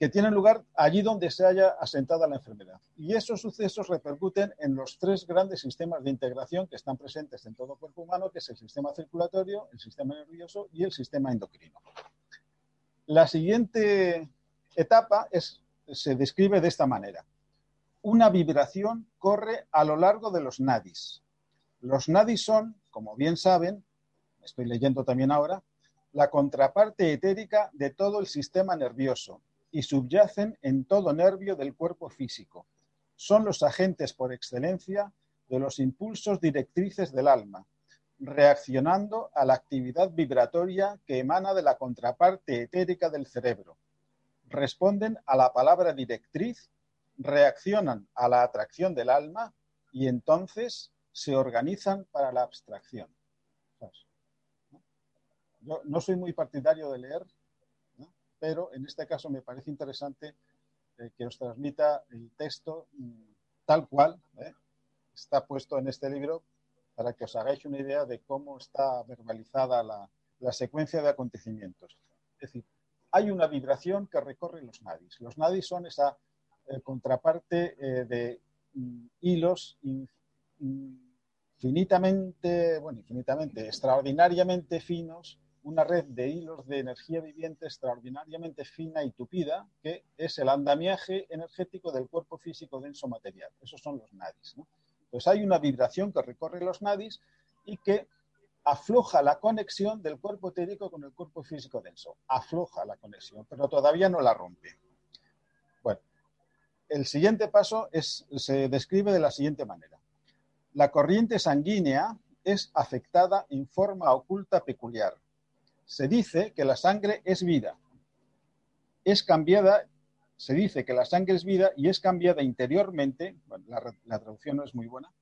que tienen lugar allí donde se haya asentada la enfermedad. Y esos sucesos repercuten en los tres grandes sistemas de integración que están presentes en todo cuerpo humano, que es el sistema circulatorio, el sistema nervioso y el sistema endocrino. La siguiente etapa es, se describe de esta manera. Una vibración corre a lo largo de los nadis. Los nadis son, como bien saben, estoy leyendo también ahora, la contraparte etérica de todo el sistema nervioso y subyacen en todo nervio del cuerpo físico. Son los agentes por excelencia de los impulsos directrices del alma, reaccionando a la actividad vibratoria que emana de la contraparte etérica del cerebro. Responden a la palabra directriz, reaccionan a la atracción del alma y entonces se organizan para la abstracción. Yo no soy muy partidario de leer pero en este caso me parece interesante eh, que os transmita el texto mm, tal cual ¿eh? está puesto en este libro para que os hagáis una idea de cómo está verbalizada la, secuencia de acontecimientos. Es decir, hay una vibración que recorre los nadis. Los nadis son esa eh, contraparte de mm, hilos infinitamente, bueno, infinitamente, extraordinariamente finos una red de hilos de energía viviente extraordinariamente fina y tupida, que es el andamiaje energético del cuerpo físico denso material. Esos son los nadis. Pues hay una vibración que recorre los nadis y que afloja la conexión del cuerpo etérico con el cuerpo físico denso. Afloja la conexión, pero todavía no la rompe. Bueno, el siguiente paso se describe de la siguiente manera. La corriente sanguínea es afectada en forma oculta peculiar, se dice que la sangre es vida. es cambiada, se dice que la sangre es vida y es cambiada interiormente, la, traducción no es muy buena,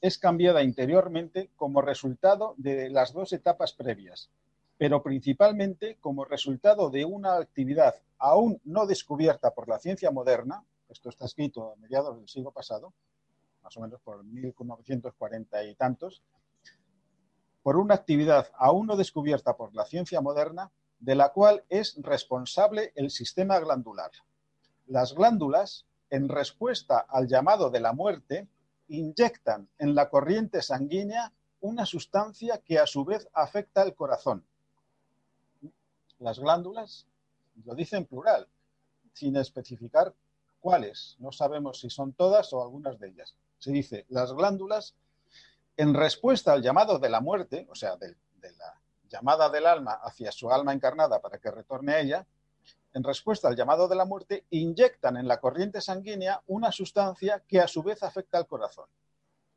es cambiada interiormente como resultado de las dos etapas previas, pero principalmente como resultado de una actividad aún no descubierta por la ciencia moderna, esto está escrito a mediados del siglo pasado, más o menos por 1940 y tantos, por una actividad aún no descubierta por la ciencia moderna, de la cual es responsable el sistema glandular. Las glándulas, en respuesta al llamado de la muerte, inyectan en la corriente sanguínea una sustancia que a su vez afecta al corazón. Las glándulas, lo dice en plural, sin especificar cuáles. No sabemos si son todas o algunas de ellas. Se dice, las glándulas, en respuesta al llamado de la muerte, o sea, de, la llamada del alma hacia su alma encarnada para que retorne a ella, en respuesta al llamado de la muerte, inyectan en la corriente sanguínea una sustancia que a su vez afecta al corazón.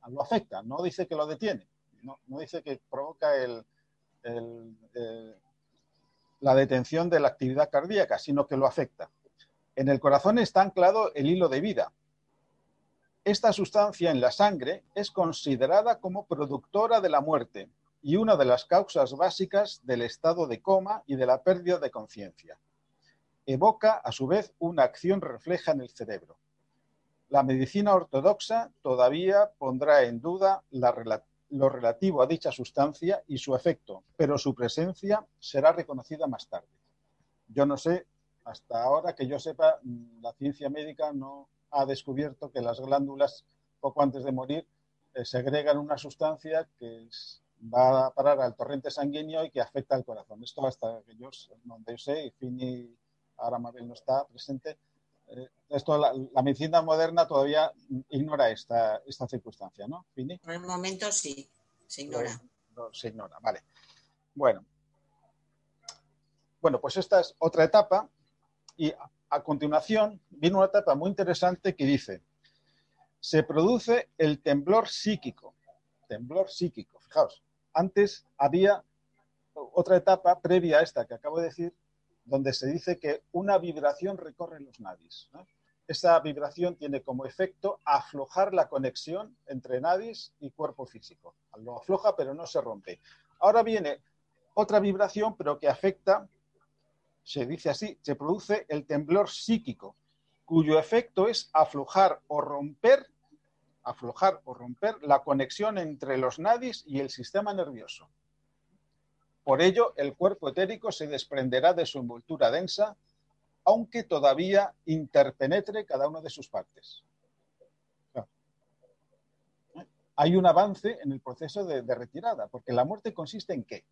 Lo afecta, no dice que lo detiene, no, dice que provoca eh, la detención de la actividad cardíaca, sino que lo afecta. En el corazón está anclado el hilo de vida. Esta sustancia en la sangre es considerada como productora de la muerte y una de las causas básicas del estado de coma y de la pérdida de conciencia. Evoca, a su vez, una acción refleja en el cerebro. La medicina ortodoxa todavía pondrá en duda lo relativo a dicha sustancia y su efecto, pero su presencia será reconocida más tarde. Yo no sé, hasta ahora que yo sepa, la ciencia médica no ha descubierto que las glándulas, poco antes de morir, eh, segregan una sustancia que es va a parar al torrente sanguíneo y que afecta al corazón. Esto hasta que yo, donde yo sé, y Fini, ahora Mabel no está presente, eh, esto la, medicina moderna todavía ignora esta, esta circunstancia, ¿no, Fini? Por el momento sí, se ignora. se ignora, vale. Bueno. Bueno, pues esta es otra etapa y a continuación viene una etapa muy interesante que dice, se produce el temblor psíquico, temblor psíquico, fijaos, antes había otra etapa previa a esta que acabo de decir, donde se dice que una vibración recorre los nadis. Esa vibración tiene como efecto aflojar la conexión entre nadis y cuerpo físico. Lo afloja, pero no se rompe. Ahora viene otra vibración, pero que afecta, se dice así, se produce el temblor psíquico, cuyo efecto es aflojar o romper aflojar o romper la conexión entre los nadis y el sistema nervioso. Por ello, el cuerpo etérico se desprenderá de su envoltura densa, aunque todavía interpenetre cada una de sus partes. Hay un avance en el proceso de, de retirada, porque la muerte consiste en qué?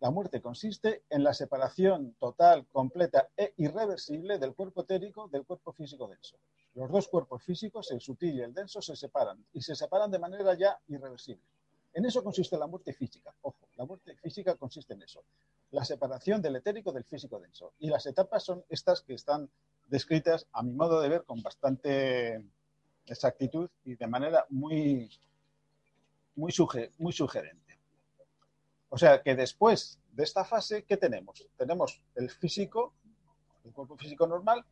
La muerte consiste en la separación total, completa e irreversible del cuerpo etérico del cuerpo físico denso. Los dos cuerpos físicos, el sutil y el denso, se separan y se separan de manera ya irreversible. En eso consiste la muerte física. Ojo, la muerte física consiste en eso. La separación del etérico del físico denso. Y las etapas son estas que están descritas, a mi modo de ver, con bastante exactitud y de manera muy, muy, muy sugerente. O sea que después de esta fase, ¿qué tenemos? Tenemos el físico, el cuerpo físico normal,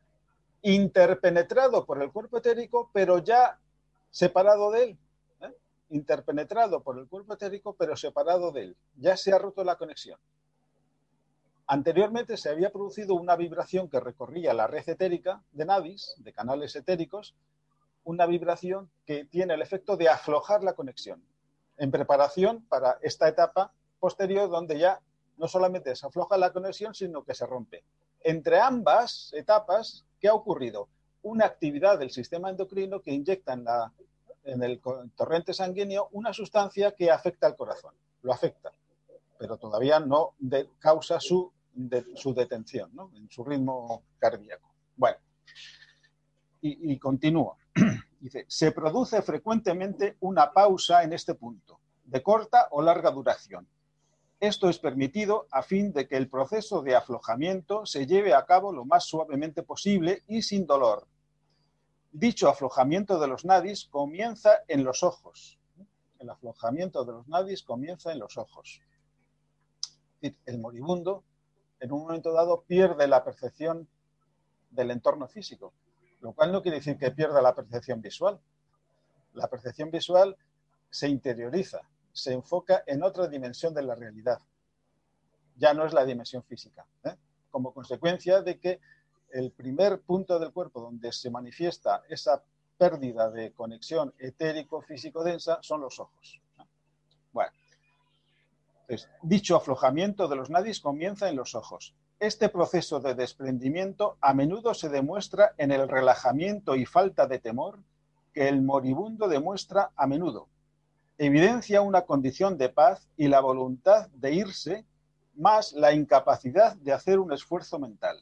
interpenetrado por el cuerpo etérico, pero ya separado de él. ¿eh? Interpenetrado por el cuerpo etérico, pero separado de él. Ya se ha roto la conexión. Anteriormente se había producido una vibración que recorría la red etérica de nadis, de canales etéricos, una vibración que tiene el efecto de aflojar la conexión, en preparación para esta etapa posterior donde ya no solamente se afloja la conexión, sino que se rompe. Entre ambas etapas ¿Qué ha ocurrido? Una actividad del sistema endocrino que inyecta en, la, en el torrente sanguíneo una sustancia que afecta al corazón. Lo afecta, pero todavía no causa su, su detención en su ritmo cardíaco. Bueno, y, y continúa. Dice, se produce frecuentemente una pausa en este punto, de corta o larga duración, esto es permitido a fin de que el proceso de aflojamiento se lleve a cabo lo más suavemente posible y sin dolor. Dicho aflojamiento de los nadis comienza en los ojos. El aflojamiento de los nadis comienza en los ojos. El moribundo, en un momento dado, pierde la percepción del entorno físico, lo cual no quiere decir que pierda la percepción visual. La percepción visual se interioriza, se enfoca en otra dimensión de la realidad. Ya no es la dimensión física. ¿eh? Como consecuencia de que el primer punto del cuerpo donde se manifiesta esa pérdida de conexión etérico-físico-densa son los ojos. Bueno, dicho aflojamiento de los nadis comienza en los ojos. Este proceso de desprendimiento a menudo se demuestra en el relajamiento y falta de temor que el moribundo demuestra a menudo. Evidencia una condición de paz y la voluntad de irse, más la incapacidad de hacer un esfuerzo mental.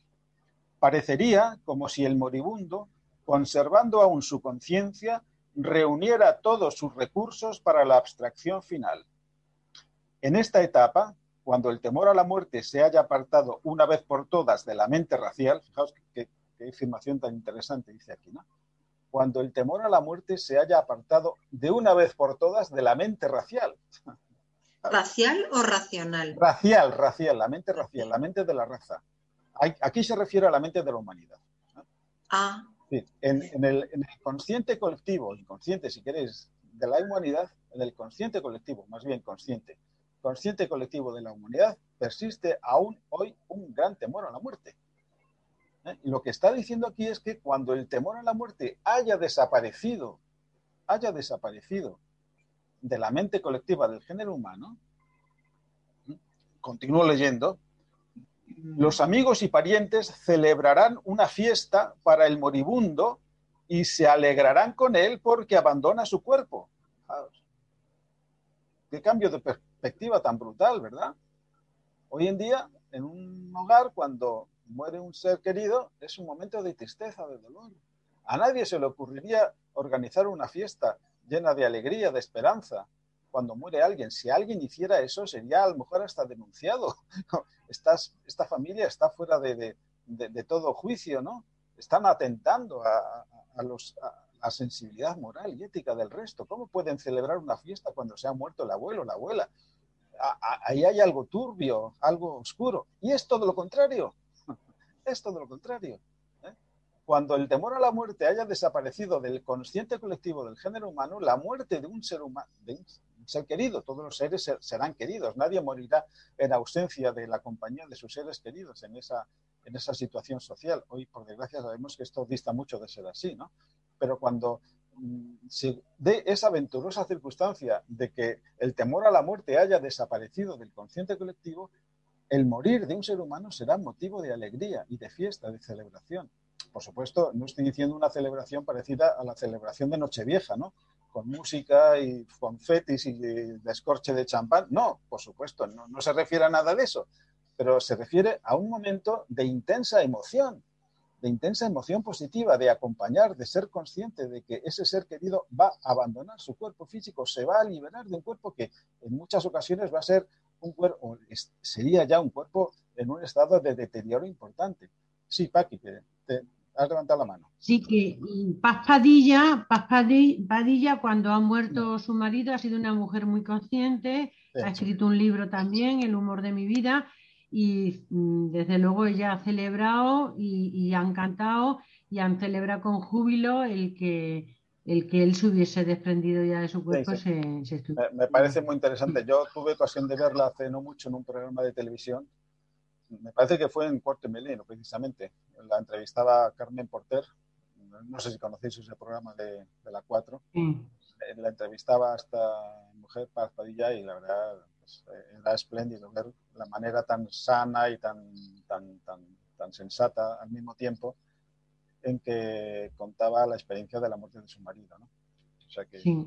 Parecería como si el moribundo, conservando aún su conciencia, reuniera todos sus recursos para la abstracción final. En esta etapa, cuando el temor a la muerte se haya apartado una vez por todas de la mente racial, fijaos qué, afirmación tan interesante dice aquí, ¿no? Cuando el temor a la muerte se haya apartado de una vez por todas de la mente racial. ¿Racial o racional? Racial, racial, la mente racial, la mente de la raza. Aquí se refiere a la mente de la humanidad. Ah. en, el, en, el, consciente colectivo, inconsciente si queréis, de la humanidad, en el consciente colectivo, más bien consciente, consciente colectivo de la humanidad, persiste aún hoy un gran temor a la muerte. Lo que está diciendo aquí es que cuando el temor a la muerte haya desaparecido, haya desaparecido de la mente colectiva del género humano, continúo leyendo, los amigos y parientes celebrarán una fiesta para el moribundo y se alegrarán con él porque abandona su cuerpo. Qué cambio de, perspectiva tan brutal, ¿verdad? Hoy en día, en un hogar, cuando muere un ser querido, es un momento de tristeza, de dolor. A nadie se le ocurriría organizar una fiesta llena de alegría, de esperanza, cuando muere alguien. Si alguien hiciera eso, sería a lo mejor hasta denunciado. Esta familia está fuera de, todo juicio, ¿no? Están atentando a, la sensibilidad moral y ética del resto. ¿Cómo pueden celebrar una fiesta cuando se ha muerto el abuelo, la abuela? ahí hay algo turbio, algo oscuro. Y es todo lo contrario. Es todo lo contrario. ¿eh? Cuando el temor a la muerte haya desaparecido del consciente colectivo del género humano, la muerte de un ser humano, de un ser querido, todos los seres serán queridos. Nadie morirá en ausencia de la compañía de sus seres queridos en esa, en esa situación social. Hoy, por desgracia, sabemos que esto dista mucho de ser así, ¿no? Pero cuando se dé esa aventurosa circunstancia de que el temor a la muerte haya desaparecido del consciente colectivo, el morir de un ser humano será motivo de alegría y de fiesta, de celebración. Por supuesto, no estoy diciendo una celebración parecida a la celebración de Nochevieja, ¿no? Con música y confetis y descorche de champán. No, por supuesto, no, no se refiere a nada de eso, pero se refiere a un momento de intensa emoción, de intensa emoción positiva, de acompañar, de ser consciente de que ese ser querido va a abandonar su cuerpo físico, se va a liberar de un cuerpo que en muchas ocasiones va a ser un cuerpo, sería ya un cuerpo en un estado de deterioro importante. Sí, Paqui, te, te has levantado la mano. Sí, que Paz Padilla, Paz Padilla, cuando ha muerto su marido, ha sido una mujer muy consciente, ha escrito un libro también, El humor de mi vida, y mm, desde luego ella ha celebrado y, han cantado y han celebrado con júbilo el que el que él se hubiese desprendido ya de su cuerpo Se, me, parece muy interesante. Yo tuve ocasión de verla hace no mucho en un programa de televisión. Me parece que fue en Cuarto Meleno, precisamente. La entrevistaba Carmen Porter. No sé si conocéis ese programa de, la 4. La entrevistaba a esta mujer, Paz Padilla, y la verdad pues, eh, era espléndido ver la manera tan sana y tan, tan, tan, tan sensata al mismo tiempo en que contaba la experiencia de la muerte de su marido. ¿no? O sea que, sí.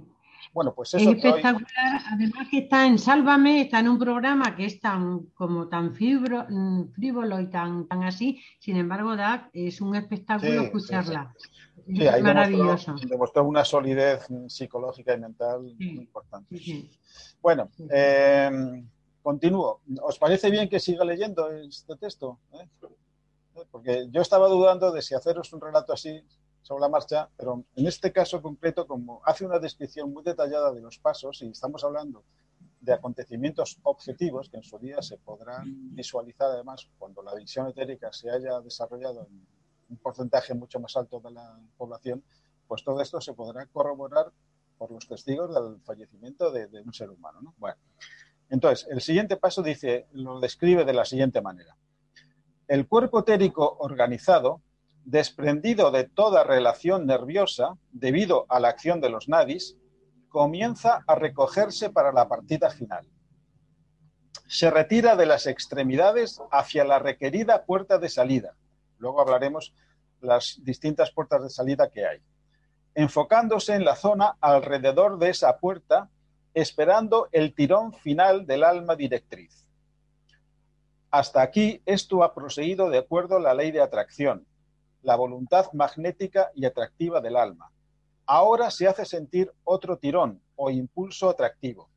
Bueno, pues eso. Es espectacular, además que está en Sálvame, está en un programa que es tan como tan mm, frívolo y tan, tan así, sin embargo, da, es un espectáculo escucharla. Sí, es maravilloso. Demostró, una solidez psicológica y mental muy importante. Bueno, eh, continúo. ¿Os parece bien que siga leyendo este texto? ¿Eh? Porque yo estaba dudando de si haceros un relato así sobre la marcha, pero en este caso concreto, como hace una descripción muy detallada de los pasos y estamos hablando de acontecimientos objetivos que en su día se podrán visualizar además cuando la visión etérica se haya desarrollado un porcentaje mucho más alto de la población, pues todo esto se podrá corroborar por los testigos del fallecimiento de, un ser humano. ¿no? Bueno, entonces, el siguiente paso dice, lo describe de la siguiente manera. El cuerpo etérico organizado, desprendido de toda relación nerviosa debido a la acción de los nadis, comienza a recogerse para la partida final. Se retira de las extremidades hacia la requerida puerta de salida. Luego hablaremos las distintas puertas de salida que hay enfocándose en la zona alrededor de esa puerta, esperando el tirón final del alma directriz. Hasta aquí esto ha proseguido de acuerdo a la ley de atracción, la voluntad magnética y atractiva del alma. Ahora se hace sentir otro tirón o impulso atractivo.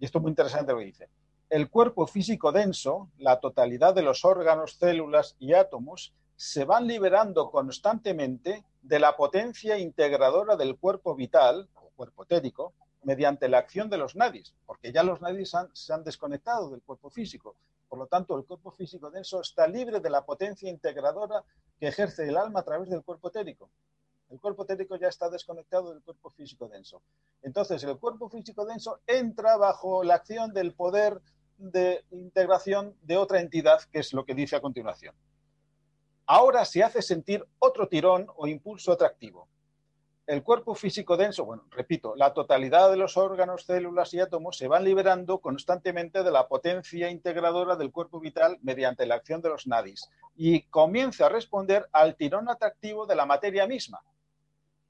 Y esto es muy interesante lo que dice. El cuerpo físico denso, la totalidad de los órganos, células y átomos, se van liberando constantemente de la potencia integradora del cuerpo vital o cuerpo etérico mediante la acción de los nadis, porque ya los nadis se han desconectado del cuerpo físico. Por lo tanto, el cuerpo físico denso está libre de la potencia integradora que ejerce el alma a través del cuerpo etérico. El cuerpo etérico ya está desconectado del cuerpo físico denso. Entonces, el cuerpo físico denso entra bajo la acción del poder de integración de otra entidad, que es lo que dice a continuación ahora se hace sentir otro tirón o impulso atractivo. El cuerpo físico denso, bueno, repito, la totalidad de los órganos, células y átomos se van liberando constantemente de la potencia integradora del cuerpo vital mediante la acción de los nadis y comienza a responder al tirón atractivo de la materia misma.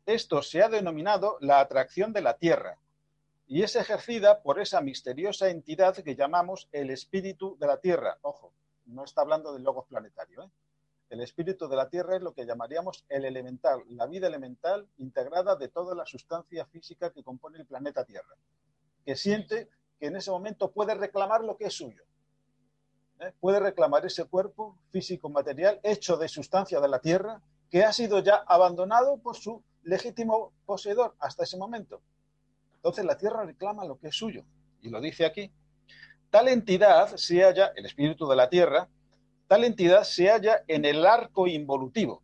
Esto se ha denominado la atracción de la Tierra y es ejercida por esa misteriosa entidad que llamamos el espíritu de la Tierra. Ojo, no está hablando del logos planetario, ¿eh? El espíritu de la Tierra es lo que llamaríamos el elemental, la vida elemental integrada de toda la sustancia física que compone el planeta Tierra, que siente que en ese momento puede reclamar lo que es suyo. ¿eh? Puede reclamar ese cuerpo físico material hecho de sustancia de la Tierra que ha sido ya abandonado por su legítimo poseedor hasta ese momento. Entonces la Tierra reclama lo que es suyo. Y lo dice aquí. Tal entidad se halla, el espíritu de la Tierra, Tal entidad se halla en el arco involutivo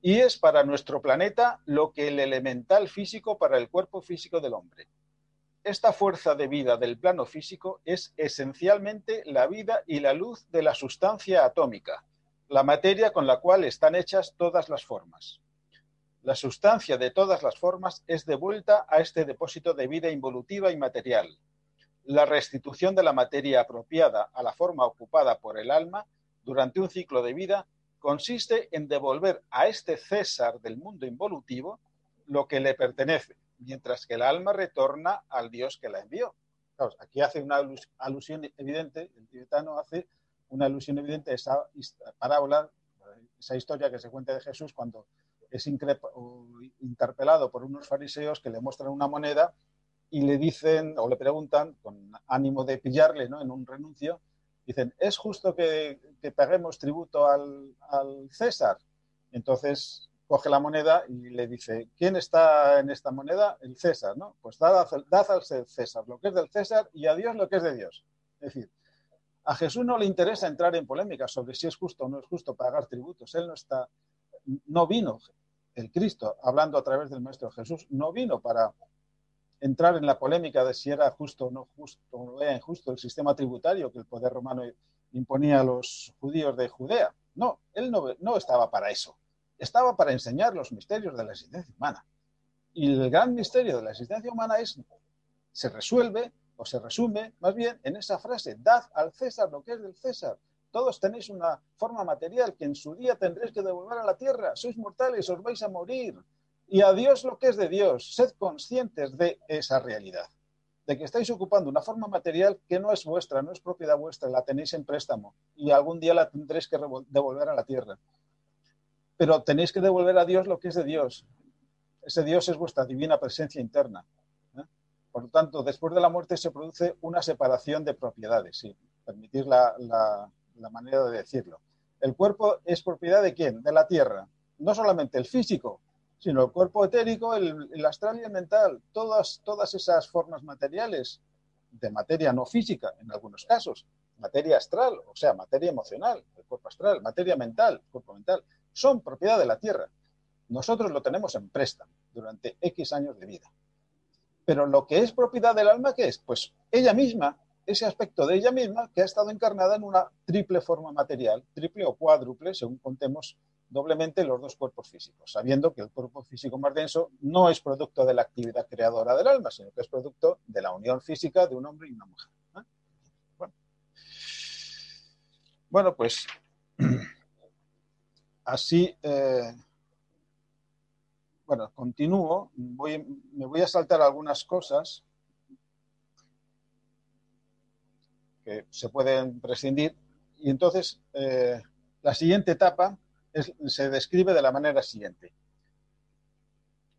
y es para nuestro planeta lo que el elemental físico para el cuerpo físico del hombre. Esta fuerza de vida del plano físico es esencialmente la vida y la luz de la sustancia atómica, la materia con la cual están hechas todas las formas. La sustancia de todas las formas es devuelta a este depósito de vida involutiva y material. La restitución de la materia apropiada a la forma ocupada por el alma durante un ciclo de vida consiste en devolver a este César del mundo involutivo lo que le pertenece, mientras que el alma retorna al Dios que la envió. aquí hace una alusión evidente, el tibetano hace una alusión evidente a esa parábola, esa historia que se cuenta de Jesús cuando es interpelado por unos fariseos que le muestran una moneda y le dicen o le preguntan, con ánimo de pillarle ¿no? en un renuncio, dicen, ¿es justo que, paguemos tributo al, César? Entonces coge la moneda y le dice, ¿quién está en esta moneda? El César, ¿no? Pues dad, al César lo que es del César y a Dios lo que es de Dios. Es decir, a Jesús no le interesa entrar en polémica sobre si es justo o no es justo pagar tributos. Él no está, no vino, el Cristo, hablando a través del Maestro Jesús, no vino para entrar en la polémica de si era justo o no justo o era injusto el sistema tributario que el poder romano imponía a los judíos de Judea. No, él no, no estaba para eso. Estaba para enseñar los misterios de la existencia humana. Y el gran misterio de la existencia humana es, se resuelve o se resume más bien en esa frase, dad al César lo que es del César. Todos tenéis una forma material que en su día tendréis que devolver a la tierra. Sois mortales, os vais a morir y a Dios lo que es de Dios. Sed conscientes de esa realidad, de que estáis ocupando una forma material que no es vuestra, no es propiedad vuestra, la tenéis en préstamo y algún día la tendréis que devolver a la tierra. Pero tenéis que devolver a Dios lo que es de Dios. Ese Dios es vuestra divina presencia interna. ¿eh? Por lo tanto, después de la muerte se produce una separación de propiedades, si permitís la, la manera de decirlo. El cuerpo es propiedad de quién? De la tierra. No solamente el físico, sino el cuerpo etérico, el, astral y el mental, todas, todas esas formas materiales de materia no física en algunos casos, materia astral, o sea, materia emocional, el cuerpo astral, materia mental, el cuerpo mental, son propiedad de la tierra. Nosotros lo tenemos en préstamo durante X años de vida. Pero lo que es propiedad del alma, ¿qué es? Pues ella misma, ese aspecto de ella misma que ha estado encarnada en una triple forma material, triple o cuádruple, según contemos doblemente los dos cuerpos físicos, sabiendo que el cuerpo físico más denso no es producto de la actividad creadora del alma, sino que es producto de la unión física de un hombre y una mujer. Bueno. pues así, eh, bueno, continúo, me voy a saltar algunas cosas que se pueden prescindir y entonces eh, la siguiente etapa se describe de la manera siguiente.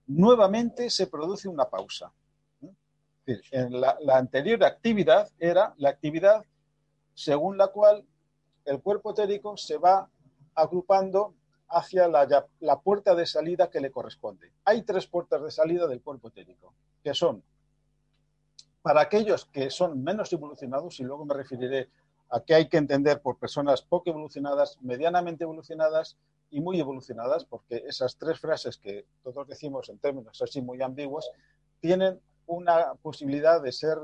Nuevamente se produce una pausa. La, anterior actividad era la actividad según la cual el cuerpo etérico se va agrupando hacia la, la, puerta de salida que le corresponde. Hay tres puertas de salida del cuerpo etérico, que son para aquellos que son menos evolucionados, y luego me referiré a qué hay que entender por personas poco evolucionadas, medianamente evolucionadas y muy evolucionadas, porque esas tres frases que todos decimos en términos así muy ambiguos, tienen una posibilidad de ser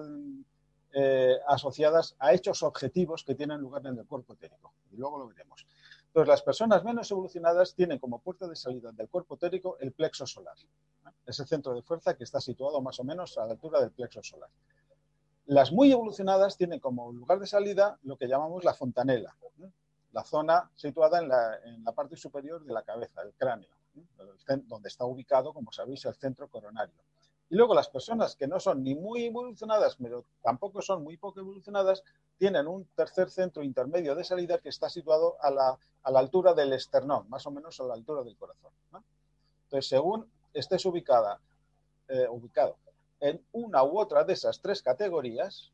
eh, asociadas a hechos objetivos que tienen lugar en el cuerpo etérico. Y luego lo veremos. Entonces, las personas menos evolucionadas tienen como puerta de salida del cuerpo etérico el plexo solar. Ese centro de fuerza que está situado más o menos a la altura del plexo solar. Las muy evolucionadas tienen como lugar de salida lo que llamamos la fontanela, la zona situada en la, parte superior de la cabeza, el cráneo, donde está ubicado, como sabéis, el centro coronario. Y luego las personas que no son ni muy evolucionadas, pero tampoco son muy poco evolucionadas, tienen un tercer centro intermedio de salida que está situado a la, altura del esternón, más o menos a la altura del corazón. Entonces, según estés ubicada, eh, ubicado en una u otra de esas tres categorías,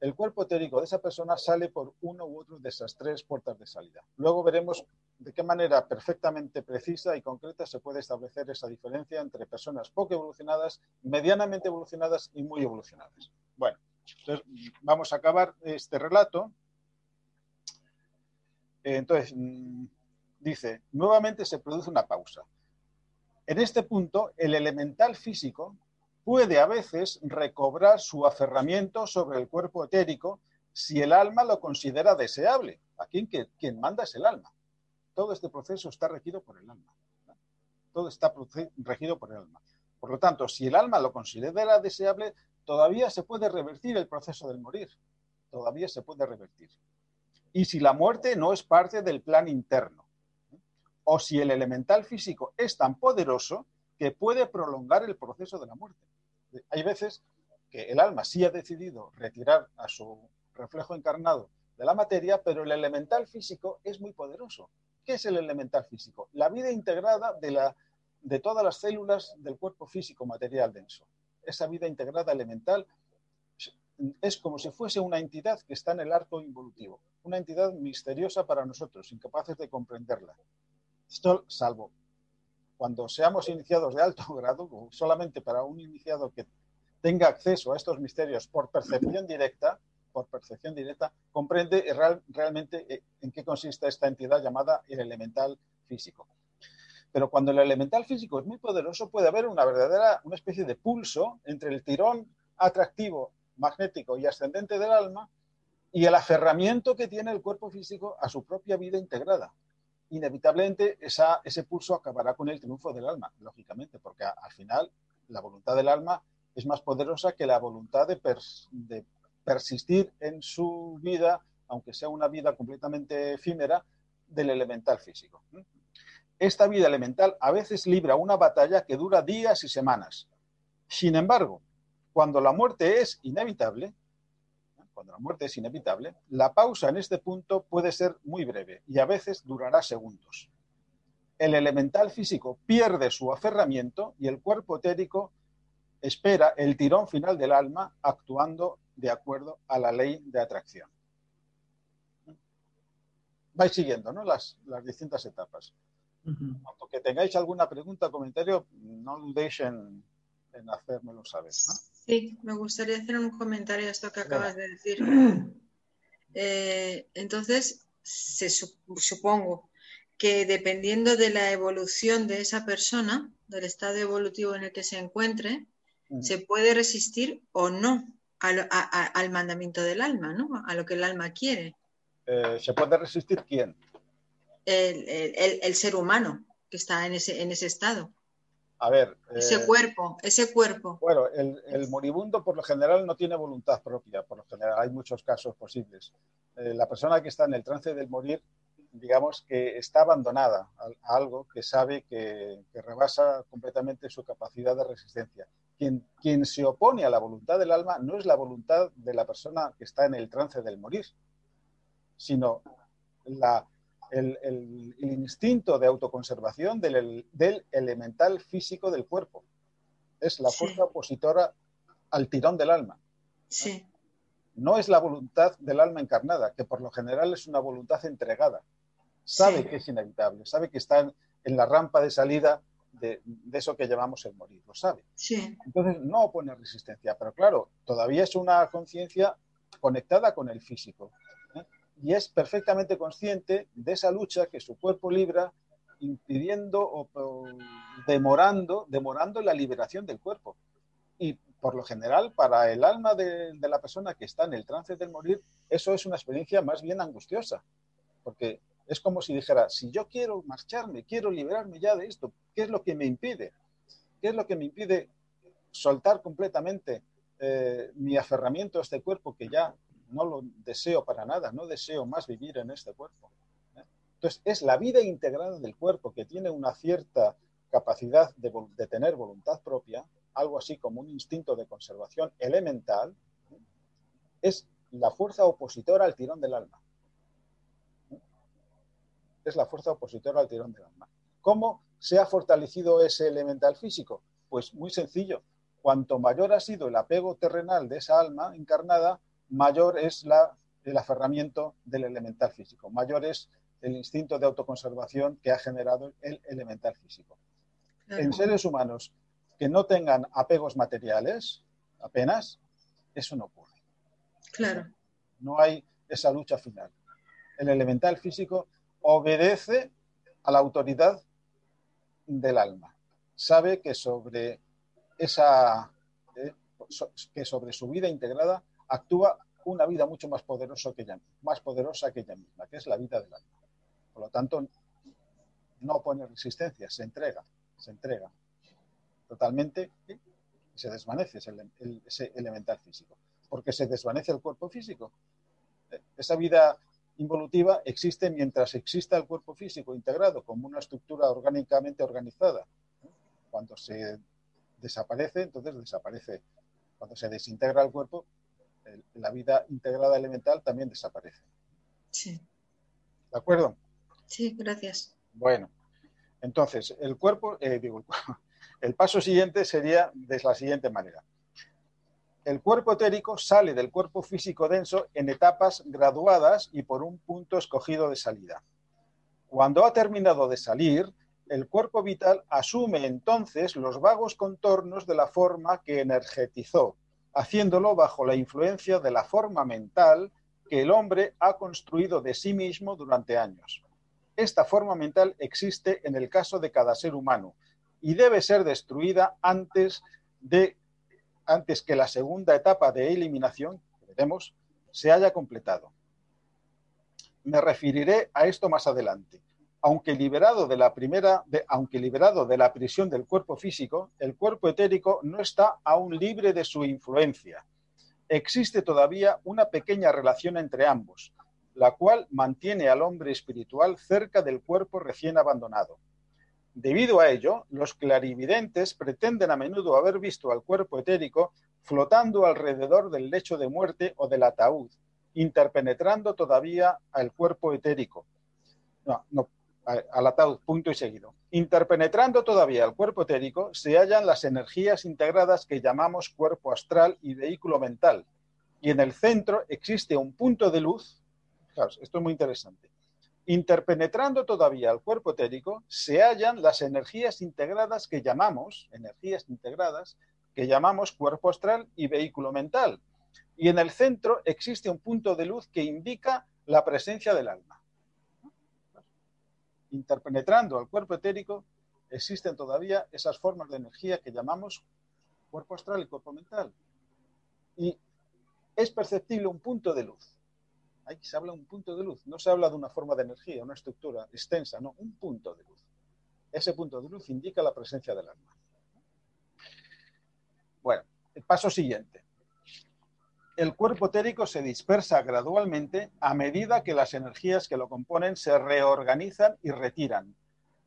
el cuerpo etérico de esa persona sale por uno u otro de esas tres puertas de salida. Luego veremos de qué manera perfectamente precisa y concreta se puede establecer esa diferencia entre personas poco evolucionadas, medianamente evolucionadas y muy evolucionadas. Bueno, entonces vamos a acabar este relato. Entonces, mm, dice, nuevamente se produce una pausa. En este punto, el elemental físico puede a veces recobrar su aferramiento sobre el cuerpo etérico si el alma lo considera deseable. Aquí quien, manda es el alma. Todo este proceso está regido por el alma. Todo está regido por el alma. Por lo tanto, si el alma lo considera deseable, todavía se puede revertir el proceso del morir. Todavía se puede revertir. Y si la muerte no es parte del plan interno, o si el elemental físico es tan poderoso que puede prolongar el proceso de la muerte hay veces que el alma sí ha decidido retirar a su reflejo encarnado de la materia, pero el elemental físico es muy poderoso. ¿Qué es el elemental físico? La vida integrada de, la, de todas las células del cuerpo físico material denso. Esa vida integrada elemental es como si fuese una entidad que está en el arco involutivo, una entidad misteriosa para nosotros, incapaces de comprenderla. Esto, salvo cuando seamos iniciados de alto grado, solamente para un iniciado que tenga acceso a estos misterios por percepción directa, por percepción directa, comprende realmente eh, en qué consiste esta entidad llamada el elemental físico. Pero cuando el elemental físico es muy poderoso, puede haber una verdadera, una especie de pulso entre el tirón atractivo, magnético y ascendente del alma y el aferramiento que tiene el cuerpo físico a su propia vida integrada inevitablemente ese pulso acabará con el triunfo del alma, lógicamente, porque al final la voluntad del alma es más poderosa que la voluntad de, persistir en su vida, aunque sea una vida completamente efímera, del elemental físico. Esta vida elemental a veces libra una batalla que dura días y semanas. Sin embargo, cuando la muerte es inevitable, cuando la muerte es inevitable, la pausa en este punto puede ser muy breve y a veces durará segundos. El elemental físico pierde su aferramiento y el cuerpo etérico espera el tirón final del alma actuando de acuerdo a la ley de atracción. Vais siguiendo ¿no? las, distintas etapas. Aunque tengáis alguna pregunta o comentario, no dudéis en, en hacérmelo saber. Sí, me gustaría hacer un comentario a esto que acabas de decir. Eh, entonces, se, supongo que dependiendo de la evolución de esa persona, del estado evolutivo en el que se encuentre, se puede resistir o no al mandamiento del alma, ¿no? A lo que el alma quiere. Eh, ¿Se puede resistir quién? El, ser humano que está en ese, en ese estado. A ver. ese eh, cuerpo, ese cuerpo. Bueno, el, moribundo por lo general no tiene voluntad propia, por lo general hay muchos casos posibles. Eh, la persona que está en el trance del morir, digamos que está abandonada a, algo que sabe que, rebasa completamente su capacidad de resistencia. Quien, quien se opone a la voluntad del alma no es la voluntad de la persona que está en el trance del morir, sino la, el, instinto de autoconservación del, elemental físico del cuerpo. Es la fuerza opositora al tirón del alma. Sí. No es la voluntad del alma encarnada, que por lo general es una voluntad entregada. Sabe que es inevitable, sabe que está en, la rampa de salida de, eso que llamamos el morir, lo sabe. Sí. Entonces no opone resistencia, pero claro, todavía es una conciencia conectada con el físico y es perfectamente consciente de esa lucha que su cuerpo libra impidiendo o, demorando, demorando la liberación del cuerpo. Y por lo general, para el alma de, la persona que está en el trance del morir, eso es una experiencia más bien angustiosa, porque es como si dijera, si yo quiero marcharme, quiero liberarme ya de esto, ¿qué es lo que me impide? ¿Qué es lo que me impide soltar completamente eh, mi aferramiento a este cuerpo que ya no lo deseo para nada, no deseo más vivir en este cuerpo. ¿eh? Entonces, es la vida integrada del cuerpo que tiene una cierta capacidad de, tener voluntad propia, algo así como un instinto de conservación elemental, ¿eh? es la fuerza opositora al tirón del alma. ¿eh? Es la fuerza opositora al tirón del alma. ¿Cómo se ha fortalecido ese elemental físico? Pues muy sencillo. Cuanto mayor ha sido el apego terrenal de esa alma encarnada, mayor es la, el aferramiento del elemental físico, mayor es el instinto de autoconservación que ha generado el elemental físico. En seres humanos que no tengan apegos materiales, apenas, eso no ocurre. Claro. No hay esa lucha final. El elemental físico obedece a la autoridad del alma. Sabe que sobre esa eh, que sobre su vida integrada actúa una vida mucho más, poderosa que ella, más poderosa que ella misma, que es la vida del alma. Por lo tanto, no pone resistencia, se entrega, se entrega totalmente y se desvanece ese, elemental físico, porque se desvanece el cuerpo físico. Esa vida involutiva existe mientras exista el cuerpo físico integrado como una estructura orgánicamente organizada. Cuando se desaparece, entonces desaparece. Cuando se desintegra el cuerpo, la vida integrada elemental también desaparece. Sí. ¿De acuerdo? Sí, gracias. Bueno, entonces, el cuerpo, eh, digo, el paso siguiente sería de la siguiente manera. El cuerpo etérico sale del cuerpo físico denso en etapas graduadas y por un punto escogido de salida. Cuando ha terminado de salir, el cuerpo vital asume entonces los vagos contornos de la forma que energetizó haciéndolo bajo la influencia de la forma mental que el hombre ha construido de sí mismo durante años. Esta forma mental existe en el caso de cada ser humano y debe ser destruida antes de antes que la segunda etapa de eliminación, que veremos, se haya completado. Me referiré a esto más adelante aunque liberado de la primera, aunque liberado de la prisión del cuerpo físico, el cuerpo etérico no está aún libre de su influencia. Existe todavía una pequeña relación entre ambos, la cual mantiene al hombre espiritual cerca del cuerpo recién abandonado. Debido a ello, los clarividentes pretenden a menudo haber visto al cuerpo etérico flotando alrededor del lecho de muerte o del ataúd, interpenetrando todavía al cuerpo etérico. No, no, al ataúd, punto y seguido. Interpenetrando todavía el cuerpo etérico se hallan las energías integradas que llamamos cuerpo astral y vehículo mental. Y en el centro existe un punto de luz. esto es muy interesante. Interpenetrando todavía el cuerpo etérico se hallan las energías integradas que llamamos, energías integradas, que llamamos cuerpo astral y vehículo mental. Y en el centro existe un punto de luz que indica la presencia del alma interpenetrando al cuerpo etérico, existen todavía esas formas de energía que llamamos cuerpo astral y cuerpo mental. Y es perceptible un punto de luz. Aquí se habla de un punto de luz, no se habla de una forma de energía, una estructura extensa, no, un punto de luz. Ese punto de luz indica la presencia del alma. Bueno, el paso siguiente. El cuerpo etérico se dispersa gradualmente a medida que las energías que lo componen se reorganizan y retiran,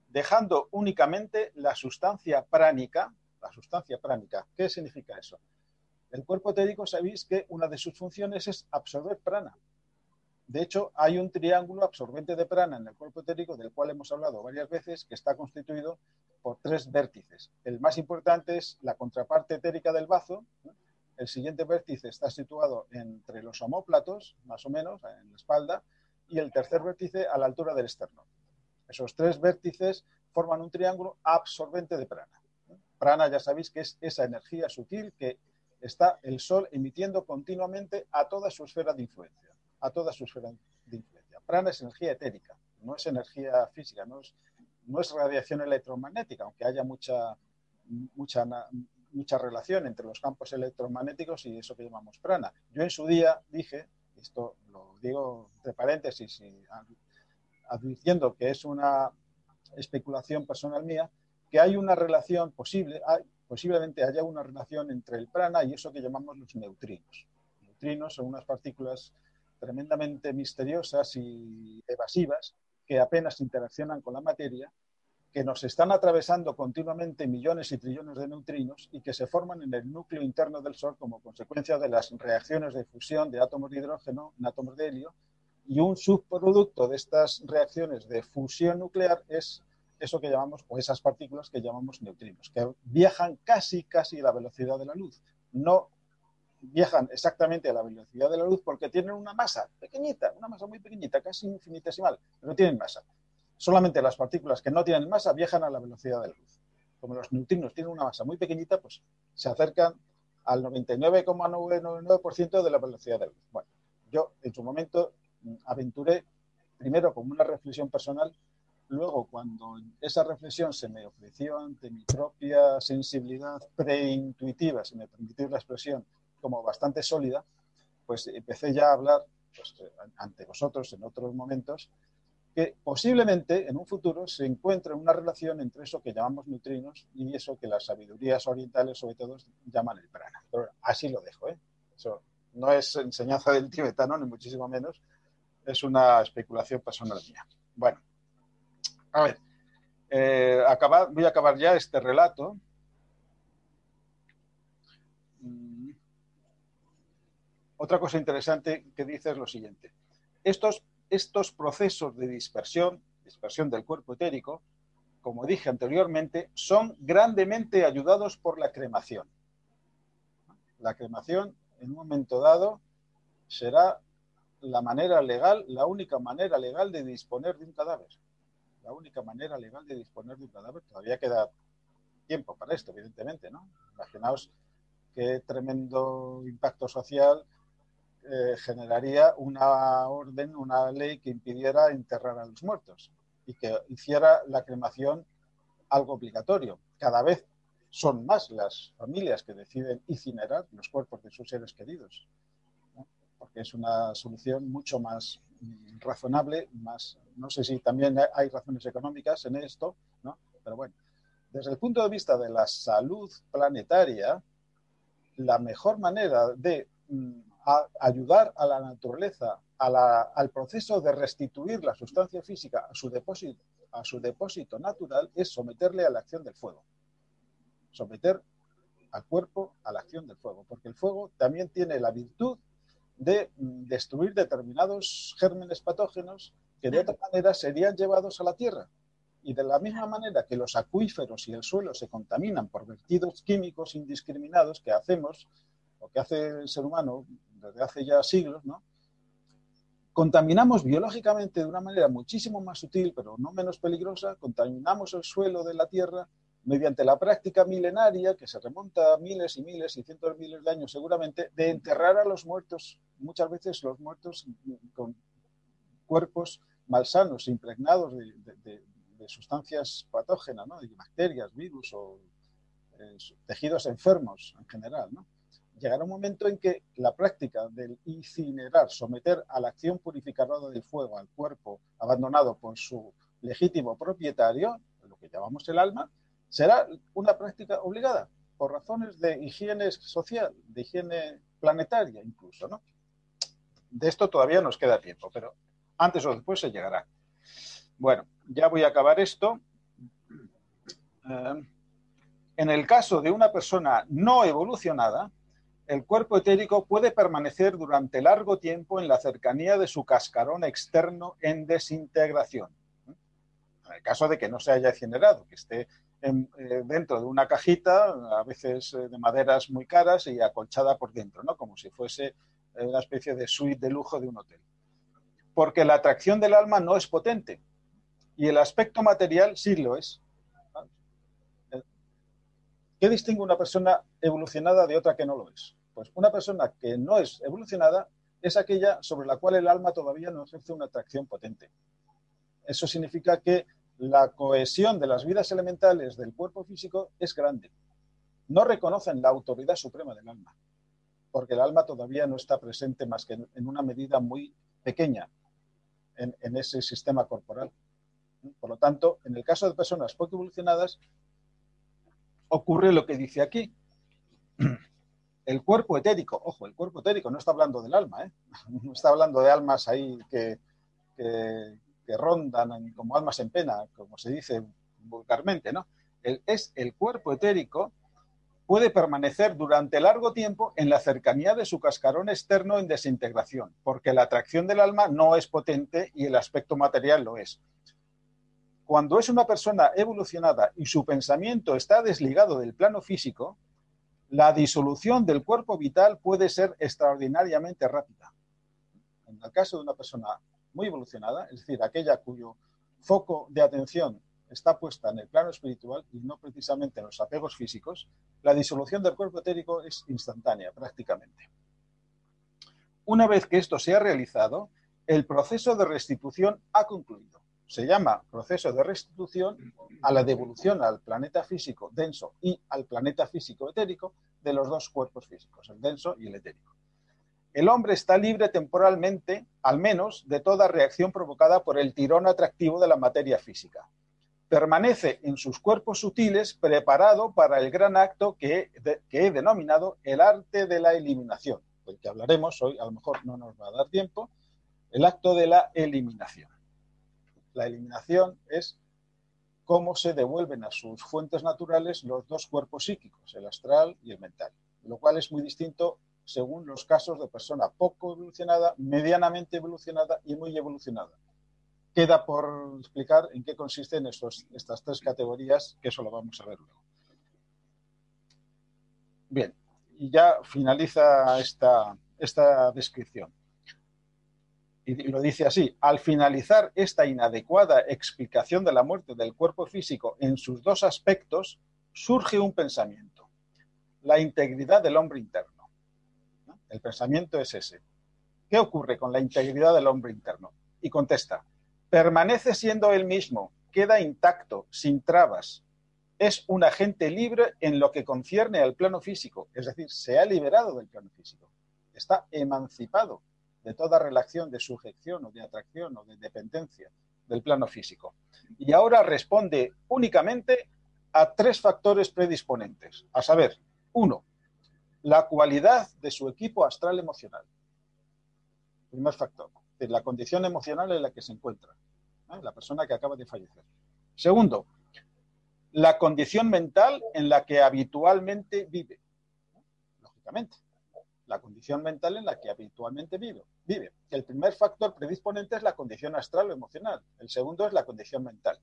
dejando únicamente la sustancia pránica. La sustancia pránica, ¿qué significa eso? El cuerpo etérico sabéis que una de sus funciones es absorber prana. De hecho, hay un triángulo absorbente de prana en el cuerpo etérico del cual hemos hablado varias veces, que está constituido por tres vértices. El más importante es la contraparte etérica del bazo. El siguiente vértice está situado entre los homóplatos, más o menos, en la espalda, y el tercer vértice a la altura del esternón. Esos tres vértices forman un triángulo absorbente de prana. Prana ya sabéis que es esa energía sutil que está el Sol emitiendo continuamente a toda su esfera de influencia a toda su esfera de influencia. Prana es energía etérica, no es energía física, no es, no es radiación electromagnética, aunque haya mucha, mucha, mucha relación entre los campos electromagnéticos y eso que llamamos prana. Yo en su día dije, esto lo digo entre paréntesis y advirtiendo que es una especulación personal mía, que hay una relación posible, hay, posiblemente haya una relación entre el prana y eso que llamamos los neutrinos. neutrinos son unas partículas tremendamente misteriosas y evasivas que apenas interaccionan con la materia, que nos están atravesando continuamente millones y trillones de neutrinos y que se forman en el núcleo interno del Sol como consecuencia de las reacciones de fusión de átomos de hidrógeno en átomos de helio. Y un subproducto de estas reacciones de fusión nuclear es eso que llamamos, o esas partículas que llamamos neutrinos, que viajan casi, casi a la velocidad de la luz. No viajan exactamente a la velocidad de la luz porque tienen una masa pequeñita, una masa muy pequeñita, casi infinitesimal, pero no tienen masa. Solamente las partículas que no tienen masa viajan a la velocidad de la luz. Como los neutrinos tienen una masa muy pequeñita, pues se acercan al 99,999% de la velocidad de la luz. Bueno, yo en su momento mm, aventuré primero como una reflexión personal, luego cuando esa reflexión se me ofreció ante mi propia sensibilidad preintuitiva, si me permitís la expresión, como bastante sólida, pues empecé ya a hablar pues, ante vosotros en otros momentos que posiblemente en un futuro se encuentre una relación entre eso que llamamos neutrinos y eso que las sabidurías orientales, sobre todo, llaman el prana. Así lo dejo, ¿eh? Eso no es enseñanza del tibetano, ni muchísimo menos, es una especulación personal mía. Bueno, a ver, eh, voy a acabar ya este relato Otra cosa interesante que dice es lo siguiente. Estos, estos procesos de dispersión, dispersión del cuerpo etérico, como dije anteriormente, son grandemente ayudados por la cremación. La cremación, en un momento dado, será la manera legal, la única manera legal de disponer de un cadáver. La única manera legal de disponer de un cadáver. Todavía queda tiempo para esto, evidentemente, ¿no? Imaginaos qué tremendo impacto social eh, generaría una orden, una ley que impidiera enterrar a los muertos y que hiciera la cremación algo obligatorio. Cada vez son más las familias que deciden incinerar los cuerpos de sus seres queridos, porque es una solución mucho más razonable, más, no sé si también hay razones económicas en esto, ¿no? pero bueno, desde el punto de vista de la salud planetaria, la mejor manera de mm, a ayudar a la naturaleza, al proceso de restituir la sustancia física a su, depósito, a su depósito natural, es someterle a la acción del fuego. Someter al cuerpo a la acción del fuego, porque el fuego también tiene la virtud de mm, destruir determinados gérmenes patógenos que de otra manera serían llevados a la tierra. Y de la misma manera que los acuíferos y el suelo se contaminan por vertidos químicos indiscriminados que hacemos, o que hace el ser humano desde hace ya siglos, ¿no? Contaminamos biológicamente de una manera muchísimo más sutil, pero no menos peligrosa, contaminamos el suelo de la Tierra mediante la práctica milenaria, que se remonta a miles y miles y cientos de miles de años seguramente, de enterrar a los muertos, muchas veces los muertos con cuerpos malsanos, impregnados de, sustancias patógenas, ¿no? de bacterias, virus o eh, tejidos enfermos en general. ¿no? Llegará un momento en que la práctica del incinerar, someter a la acción purificadora del fuego al cuerpo abandonado por su legítimo propietario, lo que llamamos el alma, será una práctica obligada por razones de higiene social, de higiene planetaria incluso. De esto todavía nos queda tiempo, pero antes o después se llegará. Bueno, ya voy a acabar esto. Eh, en el caso de una persona no evolucionada, el cuerpo etérico puede permanecer durante largo tiempo en la cercanía de su cascarón externo en desintegración. En el caso de que no se haya incinerado, que esté eh, dentro de una cajita, a veces eh, de maderas muy caras y acolchada por dentro, ¿no? como si fuese eh, una especie de suite de lujo de un hotel. Porque la atracción del alma no es potente y el aspecto material sí lo es. ¿Qué distingue una persona evolucionada de otra que no lo es? Pues una persona que no es evolucionada es aquella sobre la cual el alma todavía no ejerce una atracción potente. Eso significa que la cohesión de las vidas elementales del cuerpo físico es grande. No reconocen la autoridad suprema del alma, porque el alma todavía no está presente más que en una medida muy pequeña en, ese sistema corporal. Por lo tanto, en el caso de personas poco evolucionadas, ocurre lo que dice aquí. El cuerpo etérico, ojo, el cuerpo etérico no está hablando del alma, ¿eh? no está hablando de almas ahí que, que rondan como almas en pena, como se dice vulgarmente, ¿no? es el cuerpo etérico puede permanecer durante largo tiempo en la cercanía de su cascarón externo en desintegración, porque la atracción del alma no es potente y el aspecto material lo es. Cuando es una persona evolucionada y su pensamiento está desligado del plano físico, la disolución del cuerpo vital puede ser extraordinariamente rápida. En el caso de una persona muy evolucionada, es decir, aquella cuyo foco de atención está puesta en el plano espiritual y no precisamente en los apegos físicos, la disolución del cuerpo etérico es instantánea prácticamente. Una vez que esto se ha realizado, el proceso de restitución ha concluido. Se llama proceso de restitución a la devolución al planeta físico denso y al planeta físico etérico de los dos cuerpos físicos, el denso y el etérico el hombre está libre temporalmente, al menos, de toda reacción provocada por el tirón atractivo de la materia física. Permanece en sus cuerpos sutiles preparado para el gran acto que, he denominado el arte de la eliminación, del que hablaremos hoy, a lo mejor no nos va a dar tiempo, el acto de la eliminación. La eliminación es cómo se devuelven a sus fuentes naturales los dos cuerpos psíquicos, el astral y el mental, lo cual es muy distinto según los casos de persona poco evolucionada, medianamente evolucionada y muy evolucionada. Queda por explicar en qué consisten estas tres categorías, que eso lo vamos a ver luego. Bien, y ya finaliza esta, esta descripción. Y lo dice así, al finalizar esta inadecuada explicación de la muerte del cuerpo físico en sus dos aspectos, surge un pensamiento, la integridad del hombre interno el pensamiento es ese. ¿Qué ocurre con la integridad del hombre interno? Y contesta, permanece siendo él mismo, queda intacto, sin trabas. Es un agente libre en lo que concierne al plano físico, es decir, se ha liberado del plano físico. Está emancipado de toda relación de sujeción o de atracción o de dependencia del plano físico. Y ahora responde únicamente a tres factores predisponentes, a saber, uno, la cualidad de su equipo astral emocional. Primer factor, la condición emocional en la que se encuentra, ¿eh? la persona que acaba de fallecer. Segundo, la condición mental en la que habitualmente vive. Lógicamente, la condición mental en la que habitualmente vive. vive. El primer factor predisponente es la condición astral o emocional. El segundo es la condición mental.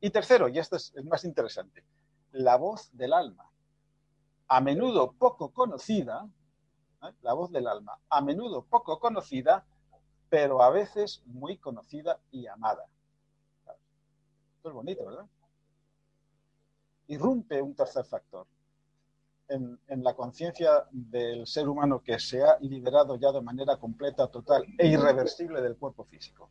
Y tercero, y esto es el más interesante, la voz del alma a menudo poco conocida, ¿eh? la voz del alma, a menudo poco conocida, pero a veces muy conocida y amada. Esto es bonito, ¿verdad? Irrumpe un tercer factor en, la conciencia del ser humano que se ha liberado ya de manera completa, total e irreversible del cuerpo físico.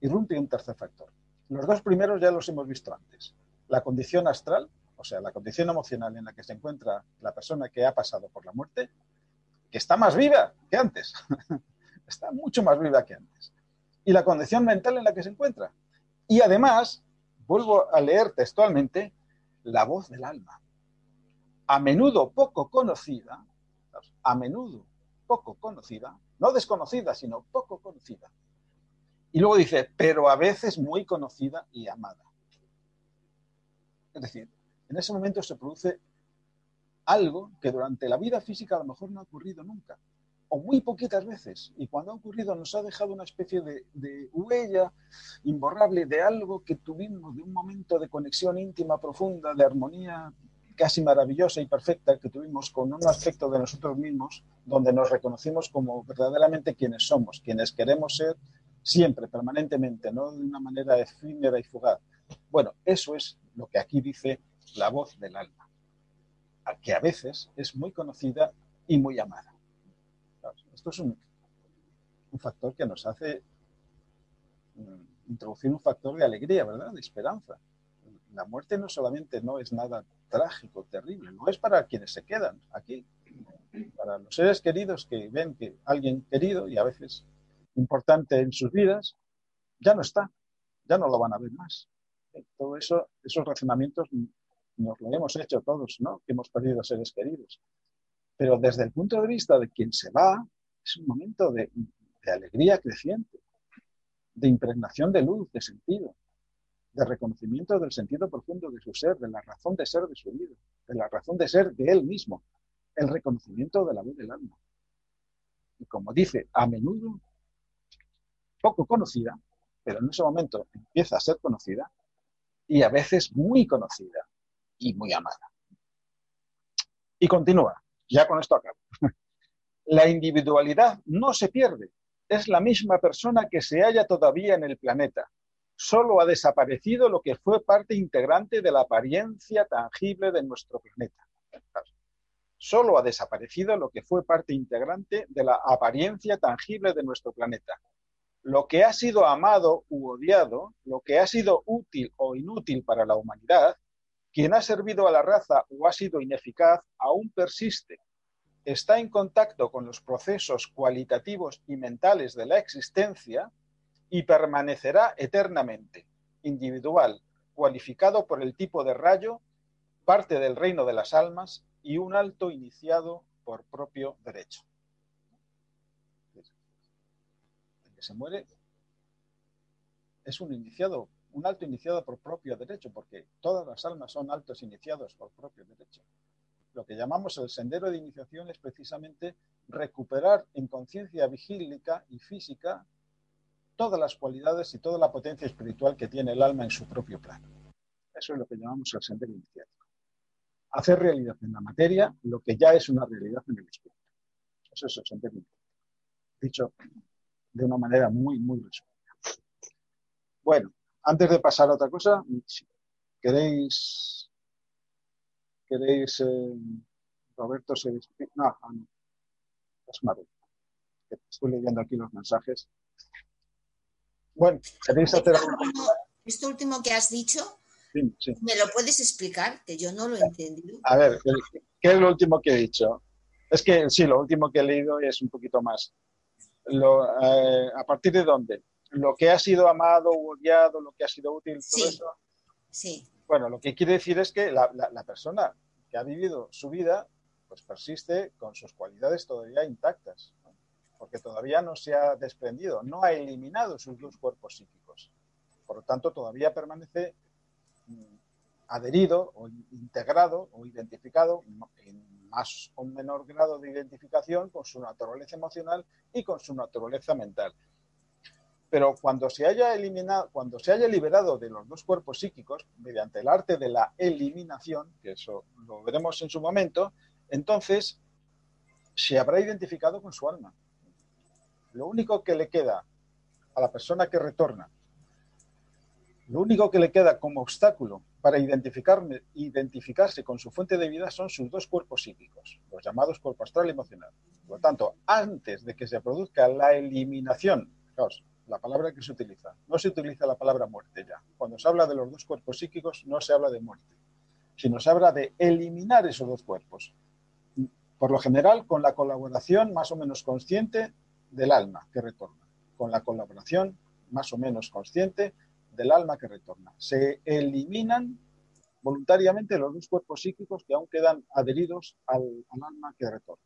Irrumpe un tercer factor, Los dos primeros ya los hemos visto antes. La condición astral, o sea, la condición emocional en la que se encuentra la persona que ha pasado por la muerte, que está más viva que antes. está mucho más viva que antes. Y la condición mental en la que se encuentra. Y además, vuelvo a leer textualmente, la voz del alma. A menudo poco conocida, a menudo poco conocida, no desconocida, sino poco conocida. Y luego dice, pero a veces muy conocida y amada. Es decir, en ese momento se produce algo que durante la vida física a lo mejor no ha ocurrido nunca, o muy poquitas veces, y cuando ha ocurrido nos ha dejado una especie de, huella imborrable de algo que tuvimos, de un momento de conexión íntima, profunda, de armonía casi maravillosa y perfecta que tuvimos con un aspecto de nosotros mismos, donde nos reconocimos como verdaderamente quienes somos, quienes queremos ser siempre, permanentemente, no de una manera efímera y fugaz. Bueno, eso es lo que aquí dice la voz del alma, que a veces es muy conocida y muy amada. Esto es un, factor que nos hace mm, introducir un factor de alegría, ¿verdad? De esperanza. La muerte no solamente no es nada trágico, terrible, no es para quienes se quedan aquí, para los seres queridos que ven que alguien querido y a veces importante en sus vidas ya no está, ya no lo van a ver más. Todo eso, esos razonamientos nos lo hemos hecho todos, ¿no? Que hemos perdido seres queridos. Pero desde el punto de vista de quien se va, es un momento de, alegría creciente, de impregnación de luz, de sentido, de reconocimiento del sentido profundo de su ser, de la razón de ser de su vida, de la razón de ser de él mismo, el reconocimiento de la voz del alma. Y como dice, a menudo poco conocida, pero en ese momento empieza a ser conocida y a veces muy conocida y muy amada. Y continúa, ya con esto acabo. La individualidad no se pierde. Es la misma persona que se halla todavía en el planeta. Solo ha desaparecido lo que fue parte integrante de la apariencia tangible de nuestro planeta. Solo ha desaparecido lo que fue parte integrante de la apariencia tangible de nuestro planeta. Lo que ha sido amado u odiado, lo que ha sido útil o inútil para la humanidad, quien ha servido a la raza o ha sido ineficaz, aún persiste está en contacto con los procesos cualitativos y mentales de la existencia y permanecerá eternamente, individual, cualificado por el tipo de rayo, parte del reino de las almas y un alto iniciado por propio derecho. El que se muere es un iniciado, un alto iniciado por propio derecho, porque todas las almas son altos iniciados por propio derecho lo que llamamos el sendero de iniciación es precisamente recuperar en conciencia vigílica y física todas las cualidades y toda la potencia espiritual que tiene el alma en su propio plano. Eso es lo que llamamos el sendero iniciático. Hacer realidad en la materia lo que ya es una realidad en el espíritu. Eso es el sendero iniciático. Dicho de una manera muy, muy resumida. Bueno, antes de pasar a otra cosa, ¿queréis ¿Queréis, eh, Roberto, se No, ah, no. Es Maru. Estoy leyendo aquí los mensajes. Bueno, ¿queréis hacer algo? Esto último que has dicho, ¿me lo puedes explicar? Que yo no lo he entendido. A ver, ¿qué es lo último que he dicho? Es que sí, lo último que he leído es un poquito más. Eh, ¿A partir de dónde? Lo que ha sido amado o odiado, lo que ha sido útil, todo eso. Sí. Bueno, lo que quiere decir es que la, persona que ha vivido su vida, pues persiste con sus cualidades todavía intactas, porque todavía no se ha desprendido, no ha eliminado sus dos cuerpos psíquicos. Por lo tanto, todavía permanece mm, adherido o integrado o identificado en más o menor grado de identificación con su naturaleza emocional y con su naturaleza mental. Pero cuando se haya eliminado, cuando se haya liberado de los dos cuerpos psíquicos mediante el arte de la eliminación, que eso lo veremos en su momento, entonces se habrá identificado con su alma. Lo único que le queda a la persona que retorna, lo único que le queda como obstáculo para identificarse con su fuente de vida son sus dos cuerpos psíquicos, los llamados cuerpo astral y emocional. Por lo tanto, antes de que se produzca la eliminación, la palabra que se utiliza. No se utiliza la palabra muerte ya. Cuando se habla de los dos cuerpos psíquicos no se habla de muerte, sino se habla de eliminar esos dos cuerpos. Por lo general, con la colaboración más o menos consciente del alma que retorna, con la colaboración más o menos consciente del alma que retorna. Se eliminan voluntariamente los dos cuerpos psíquicos que aún quedan adheridos al, alma que retorna.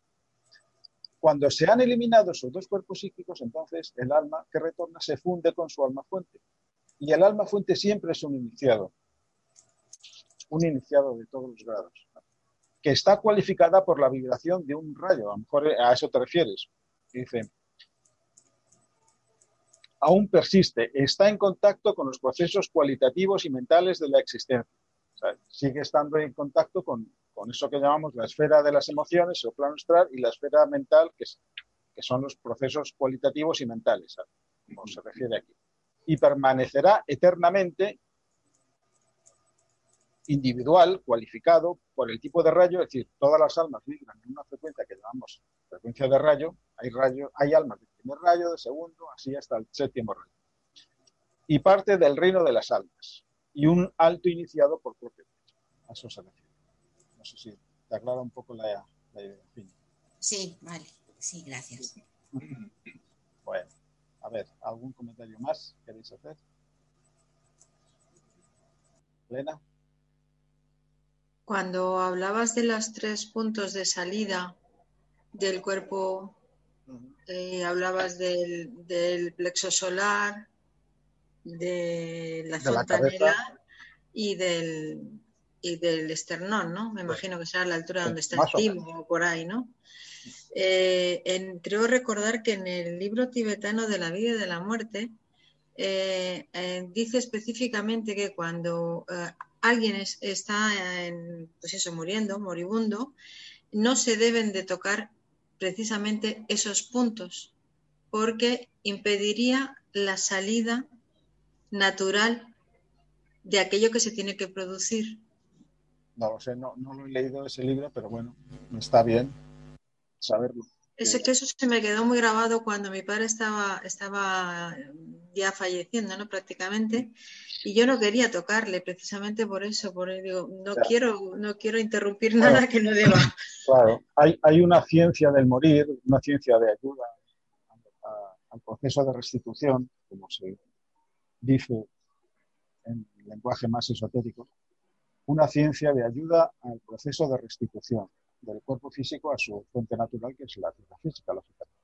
Cuando se han eliminado esos dos cuerpos psíquicos, entonces el alma que retorna se funde con su alma fuente. Y el alma fuente siempre es un iniciado, un iniciado de todos los grados, que está cualificada por la vibración de un rayo. A lo mejor a eso te refieres. Dice, aún persiste, está en contacto con los procesos cualitativos y mentales de la existencia. sigue estando en contacto con, eso que llamamos la esfera de las emociones o plano astral y la esfera mental, que, que son los procesos cualitativos y mentales, como se refiere aquí. Y permanecerá eternamente individual, cualificado por el tipo de rayo, es decir, todas las almas vibran en una frecuencia que llamamos frecuencia de rayo, hay, rayo, hay almas de primer rayo, de segundo, así hasta el séptimo rayo. Y parte del reino de las almas, y un alto iniciado por propio A eso se refiere. No sé si te aclara un poco la, idea. Sí, vale, sí, gracias. Bueno, a ver, ¿algún comentario más queréis hacer? Elena cuando hablabas de los tres puntos de salida del cuerpo, eh, hablabas del, plexo solar, de la fontanela y del, y del esternón, ¿no? Me imagino que será a la altura donde está el timo o por ahí, ¿no? Eh, creo recordar que en el libro tibetano de la vida y de la muerte eh, dice específicamente que cuando alguien está pues eso, muriendo, moribundo, no se deben de tocar precisamente esos puntos, porque impediría la salida natural de aquello que se tiene que producir. No lo sé, no, no lo he leído ese libro, pero bueno, está bien saberlo. Eso, que eso se me quedó muy grabado cuando mi padre estaba, estaba ya falleciendo, ¿no? Prácticamente. Y yo no quería tocarle precisamente por eso, por digo, no quiero, no quiero interrumpir nada que no deba. Claro, hay, hay, una ciencia del morir, una ciencia de ayuda al proceso de restitución, como se dice en el lenguaje más esotérico, una ciencia de ayuda al proceso de restitución del cuerpo físico a su fuente natural, que es la tierra física, lógicamente.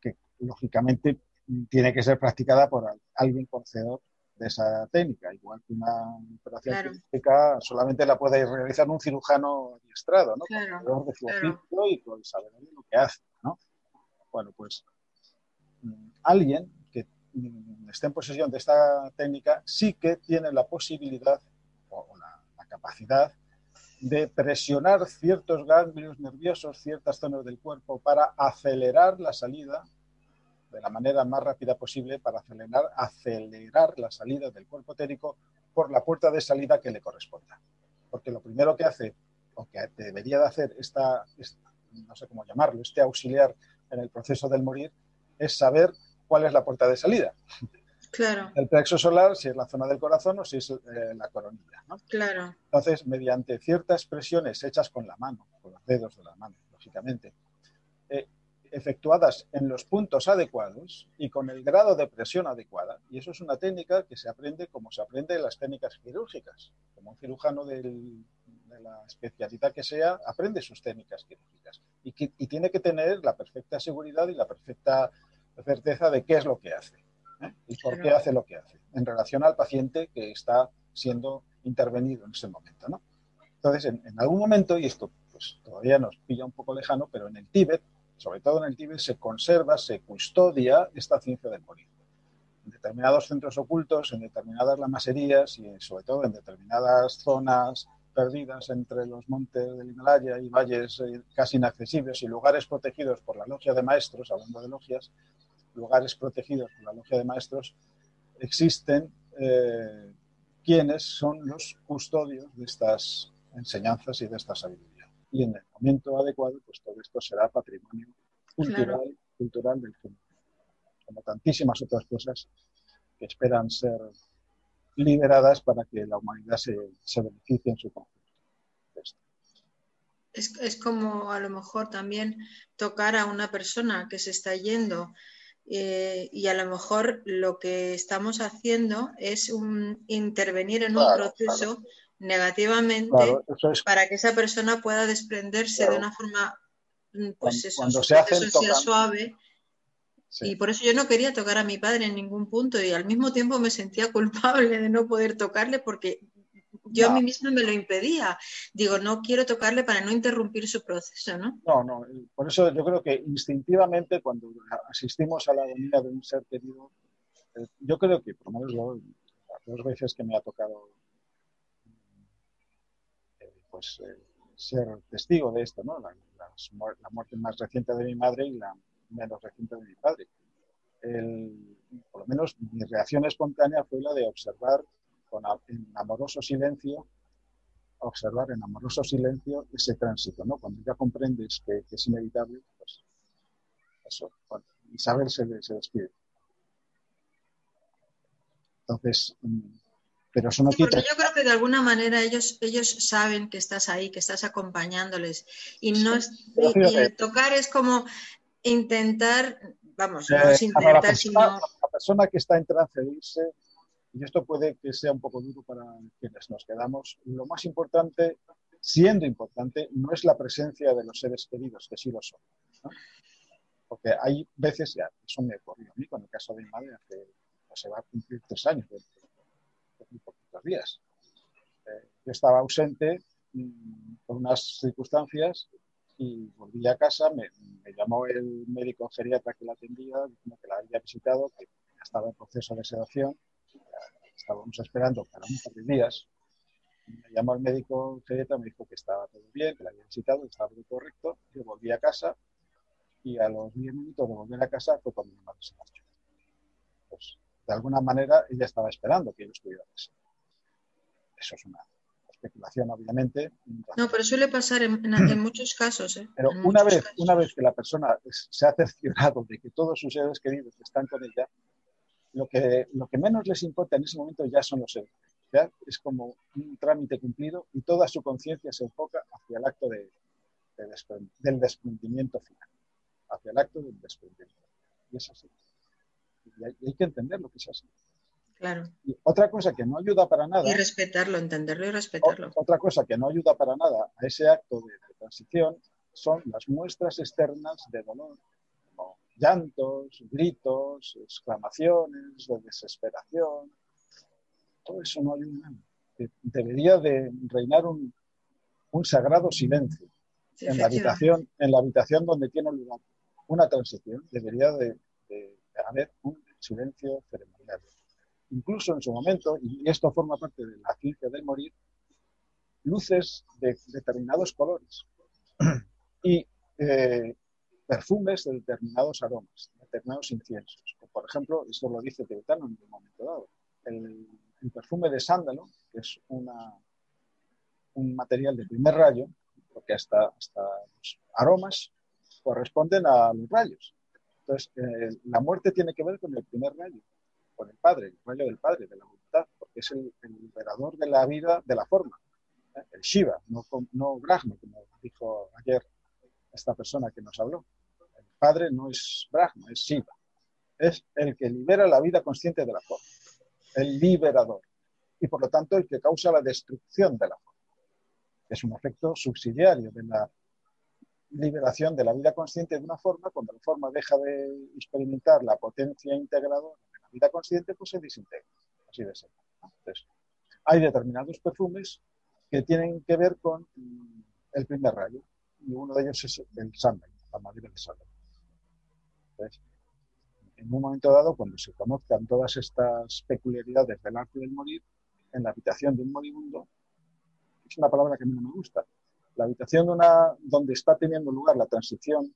Que lógicamente tiene que ser practicada por alguien conocedor de esa técnica, igual que una operación física solamente la puede realizar un cirujano adiestrado, ¿no? Claro, de su oficio y con saber lo que hace, ¿no? Bueno, pues mm, alguien que mm, esté en posesión de esta técnica sí que tiene la posibilidad o la capacidad de presionar ciertos ganglios nerviosos, ciertas zonas del cuerpo para acelerar la salida de la manera más rápida posible, para acelerar, acelerar la salida del cuerpo etérico por la puerta de salida que le corresponda. Porque lo primero que hace, o que debería de hacer esta, no sé cómo llamarlo, este auxiliar en el proceso del morir, es saber cuál es la puerta de salida. Claro. El plexo solar, si es la zona del corazón o si es eh, la coronilla. ¿no? Claro. Entonces, mediante ciertas presiones hechas con la mano, con los dedos de la mano, lógicamente, eh, efectuadas en los puntos adecuados y con el grado de presión adecuada. Y eso es una técnica que se aprende como se aprende en las técnicas quirúrgicas. Como un cirujano de la especialidad que sea, aprende sus técnicas quirúrgicas. Y, y tiene que tener la perfecta seguridad y la perfecta certeza de qué es lo que hace. ¿Eh? y por qué hace lo que hace en relación al paciente que está siendo intervenido en ese momento. ¿no? Entonces, en, algún momento, y esto pues, todavía nos pilla un poco lejano, pero en el Tíbet, sobre todo en el Tíbet, se conserva, se custodia esta ciencia del morir. En determinados centros ocultos, en determinadas lamaserías y sobre todo en determinadas zonas perdidas entre los montes del Himalaya y valles eh, casi inaccesibles y lugares protegidos por la logia de maestros, hablando de logias, lugares protegidos por la logia de maestros, existen eh, quienes son los custodios de estas enseñanzas y de esta sabiduría. Y en el momento adecuado, pues todo esto será patrimonio cultural, cultural del género. como tantísimas otras cosas que esperan ser liberadas para que la humanidad se, se beneficie en su conjunto. Es, es, como a lo mejor también tocar a una persona que se está yendo eh, y a lo mejor lo que estamos haciendo es un, intervenir en un proceso negativamente para que esa persona pueda desprenderse de una forma mm, pues eso, cuando se hace suave. Y por eso yo no quería tocar a mi padre en ningún punto y al mismo tiempo me sentía culpable de no poder tocarle porque yo a mí misma me lo impedía. Digo, no quiero tocarle para no interrumpir su proceso, ¿no? No, no. Por eso yo creo que instintivamente cuando asistimos a la agonía de un ser querido, eh, yo creo que, por lo menos las dos veces que me ha tocado eh, pues, eh, ser testigo de esto, ¿no? La, la, muerte más reciente de mi madre y la menos reciente de mi padre. por lo menos mi reacción espontánea fue la de observar con, en amoroso silencio, observar en amoroso silencio ese tránsito, ¿no? Cuando ya comprendes que, es inevitable, pues eso, Isabel se, se despide. Entonces, mm, pero eso no quita. yo creo que de alguna manera ellos, ellos saben que estás ahí, que estás acompañándoles. Y no es, y, tocar es como intentar, vamos, no es intentar, la sino. La persona que está en trance de irse y esto puede que sea un poco duro para quienes nos quedamos, lo más importante, siendo importante, no es la presencia de los seres queridos, que sí lo son. Porque hay veces, ya, eso me ocurrió a mí con el caso de mi madre, hace, pues, se va a cumplir tres años, de, muy poquitos días. Eh, yo estaba ausente mm, por unas circunstancias y volví a casa, me, me, llamó el médico geriatra que la atendía, que la había visitado, que estaba en proceso de sedación estábamos esperando para un par de días. Me llamó el médico pediatra, me dijo que estaba todo bien, que la había visitado, que estaba todo correcto. Yo volví a casa y a los 10 minutos de volver a casa fue cuando mi madre se marchó. Pues, de alguna manera ella estaba esperando que yo estuviera eso. Eso es una especulación, obviamente. No, pero suele pasar en, muchos casos. ¿eh? Pero una vez, una vez que la persona se ha cerciorado de que todos sus seres queridos están con ella, lo que, lo que menos les importa en ese momento ya son los euros. ¿ya? Es como un trámite cumplido y toda su conciencia se enfoca hacia el acto de, del desprendimiento final, hacia el acto del desprendimiento. Y es así. Y hay, que entender lo que es así. Claro. Y otra cosa que no ayuda para nada. Y respetarlo, entenderlo y respetarlo. Otra cosa que no ayuda para nada a ese acto de transición son las muestras externas de dolor llantos, gritos, exclamaciones de desesperación. Todo eso no ayuda. Debería de reinar un, sagrado silencio en, la habitación, en la habitación donde tiene lugar una transición. Debería de, haber un silencio ceremonial. Incluso en su momento, y esto forma parte de la ciencia del morir, luces de determinados colores. y eh, perfumes de determinados aromas, determinados inciensos. Por ejemplo, esto lo dice Tibetano en un momento dado. El, perfume de sándalo, que es un material de primer rayo, porque hasta, hasta los aromas corresponden a los rayos. Entonces, eh, la muerte tiene que ver con el primer rayo, con el Padre, el rayo del Padre, de la voluntad, porque es el, liberador de la vida, de la forma. ¿eh? El Shiva, no, no Brahma, como dijo ayer esta persona que nos habló. Padre no es Brahma, es Shiva. Es el que libera la vida consciente de la forma, el liberador. Y por lo tanto el que causa la destrucción de la forma. Es un efecto subsidiario de la liberación de la vida consciente de una forma, cuando la forma deja de experimentar la potencia integradora de la vida consciente, pues se desintegra. Así de. Entonces, hay determinados perfumes que tienen que ver con el primer rayo, y uno de ellos es el sándalo, la madera de sándalo en un momento dado, cuando se conozcan todas estas peculiaridades del arte del morir, en la habitación de un moribundo, es una palabra que a mí no me gusta, la habitación de una, donde está teniendo lugar la transición,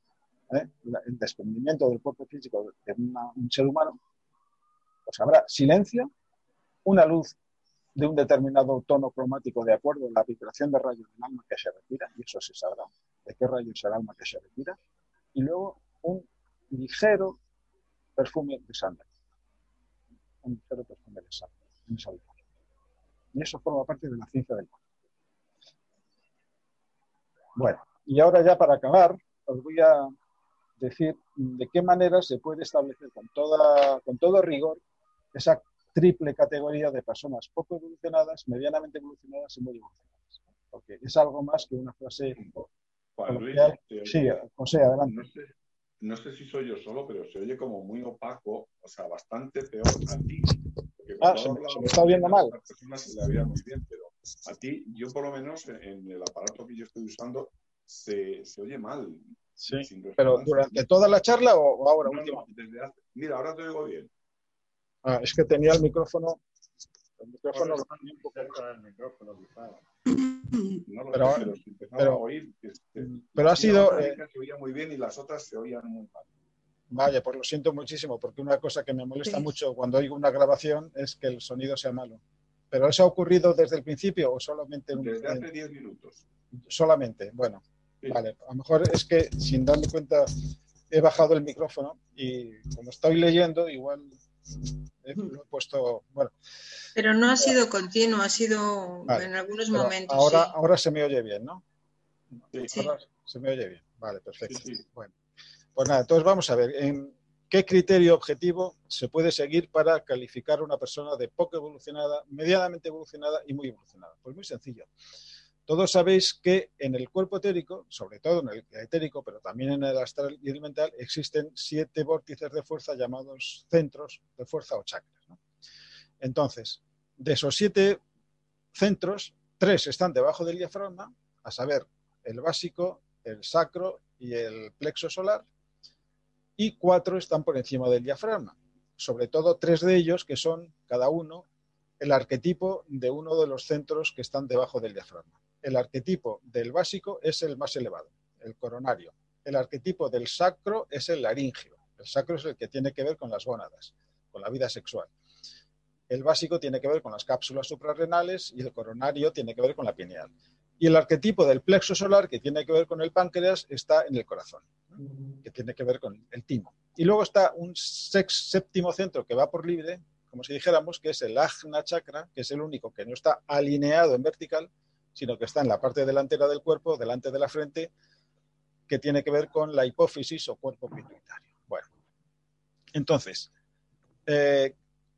¿eh? el desprendimiento del cuerpo físico de un ser humano, pues habrá silencio, una luz de un determinado tono cromático de acuerdo a la vibración de rayos del alma que se retira, y eso se sabrá, de qué rayos el alma que se retira, y luego un ligero perfume de sangre. Un ligero perfume de sangre en esa Y eso forma parte de la ciencia del cuerpo. Bueno, y ahora ya para acabar, os voy a decir de qué manera se puede establecer con, toda, con todo rigor esa triple categoría de personas poco evolucionadas, medianamente evolucionadas y muy evolucionadas. Porque es algo más que una frase. sí, José, adelante. No sé, si soy yo solo, pero se oye como muy opaco, o sea, bastante peor a ti. Ah, se, me está oyendo mal. A personas se le veía muy bien, pero a ti, yo por lo menos en el aparato que yo estoy usando, se, se oye mal. Sí, pero durante toda la charla o, ahora mira, ahora te oigo bien. Ah, es que tenía el micrófono. El micrófono del micrófono, No lo pero, sé, pero, pero, a oír, este, pero ha sido. Eh, se oía muy bien y las otras se oían muy mal. Vaya, pues lo siento muchísimo, porque una cosa que me molesta mucho cuando oigo una grabación es que el sonido sea malo. ¿Pero eso ha ocurrido desde el principio o solamente? Desde hace 10 minutos. Solamente, bueno. Vale, a lo mejor es que sin darme cuenta he bajado el micrófono y como estoy leyendo, igual lo he puesto, bueno. Pero no ha sido continuo, ha sido en algunos momentos. Ahora, ahora se me oye bien, ¿no? Sí. Ahora se me oye bien. Vale, perfecto. Bueno, pues nada, entonces vamos a ver, ¿en qué criterio objetivo se puede seguir para calificar a una persona de poco evolucionada, medianamente evolucionada y muy evolucionada? Pues muy sencillo. Todos sabéis que en el cuerpo etérico, sobre todo en el etérico, pero también en el astral y el mental, existen siete vórtices de fuerza llamados centros de fuerza o chakras. Entonces, de esos siete centros, tres están debajo del diafragma, a saber, el básico, el sacro y el plexo solar, y cuatro están por encima del diafragma. Sobre todo tres de ellos que son, cada uno, el arquetipo de uno de los centros que están debajo del diafragma el arquetipo del básico es el más elevado, el coronario. El arquetipo del sacro es el laringio. El sacro es el que tiene que ver con las gónadas, con la vida sexual. El básico tiene que ver con las cápsulas suprarrenales y el coronario tiene que ver con la pineal. Y el arquetipo del plexo solar, que tiene que ver con el páncreas, está en el corazón, que tiene que ver con el timo. Y luego está un séptimo centro que va por libre, como si dijéramos, que es el ajna chakra, que es el único que no está alineado en vertical, sino que está en la parte delantera del cuerpo, delante de la frente, que tiene que ver con la hipófisis o cuerpo pituitario. Bueno, entonces, eh,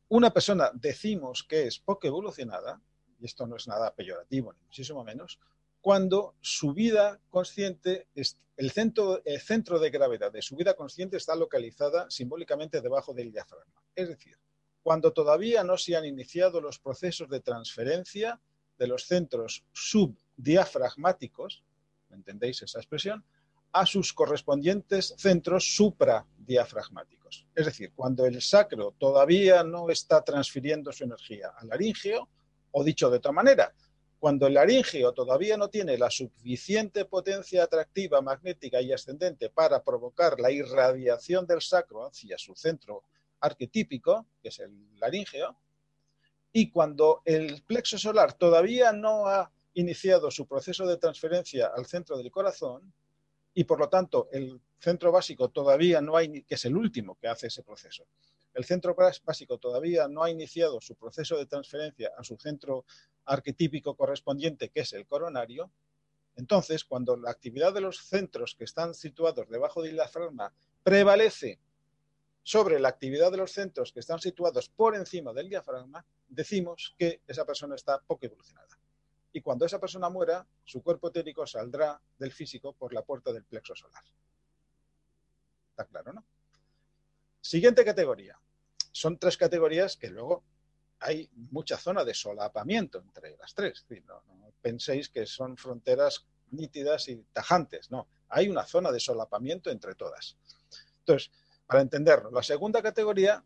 una persona decimos que es poco evolucionada, y esto no es nada peyorativo, ni muchísimo menos, cuando su vida consciente, el centro, el centro de gravedad de su vida consciente está localizada simbólicamente debajo del diafragma. Es decir, cuando todavía no se han iniciado los procesos de transferencia de los centros subdiafragmáticos, ¿entendéis esa expresión? a sus correspondientes centros supradiafragmáticos. Es decir, cuando el sacro todavía no está transfiriendo su energía al laringeo, o dicho de otra manera, cuando el laringeo todavía no tiene la suficiente potencia atractiva, magnética y ascendente para provocar la irradiación del sacro hacia su centro arquetípico, que es el laringeo, y cuando el plexo solar todavía no ha iniciado su proceso de transferencia al centro del corazón y por lo tanto el centro básico todavía no ha, que es el último que hace ese proceso, el centro básico todavía no ha iniciado su proceso de transferencia a su centro arquetípico correspondiente, que es el coronario, entonces cuando la actividad de los centros que están situados debajo de la diafragma prevalece sobre la actividad de los centros que están situados por encima del diafragma, decimos que esa persona está poco evolucionada. Y cuando esa persona muera, su cuerpo etérico saldrá del físico por la puerta del plexo solar. ¿Está claro, no? Siguiente categoría. Son tres categorías que luego hay mucha zona de solapamiento entre las tres. No, no penséis que son fronteras nítidas y tajantes. No, hay una zona de solapamiento entre todas. Entonces, para entenderlo. La segunda categoría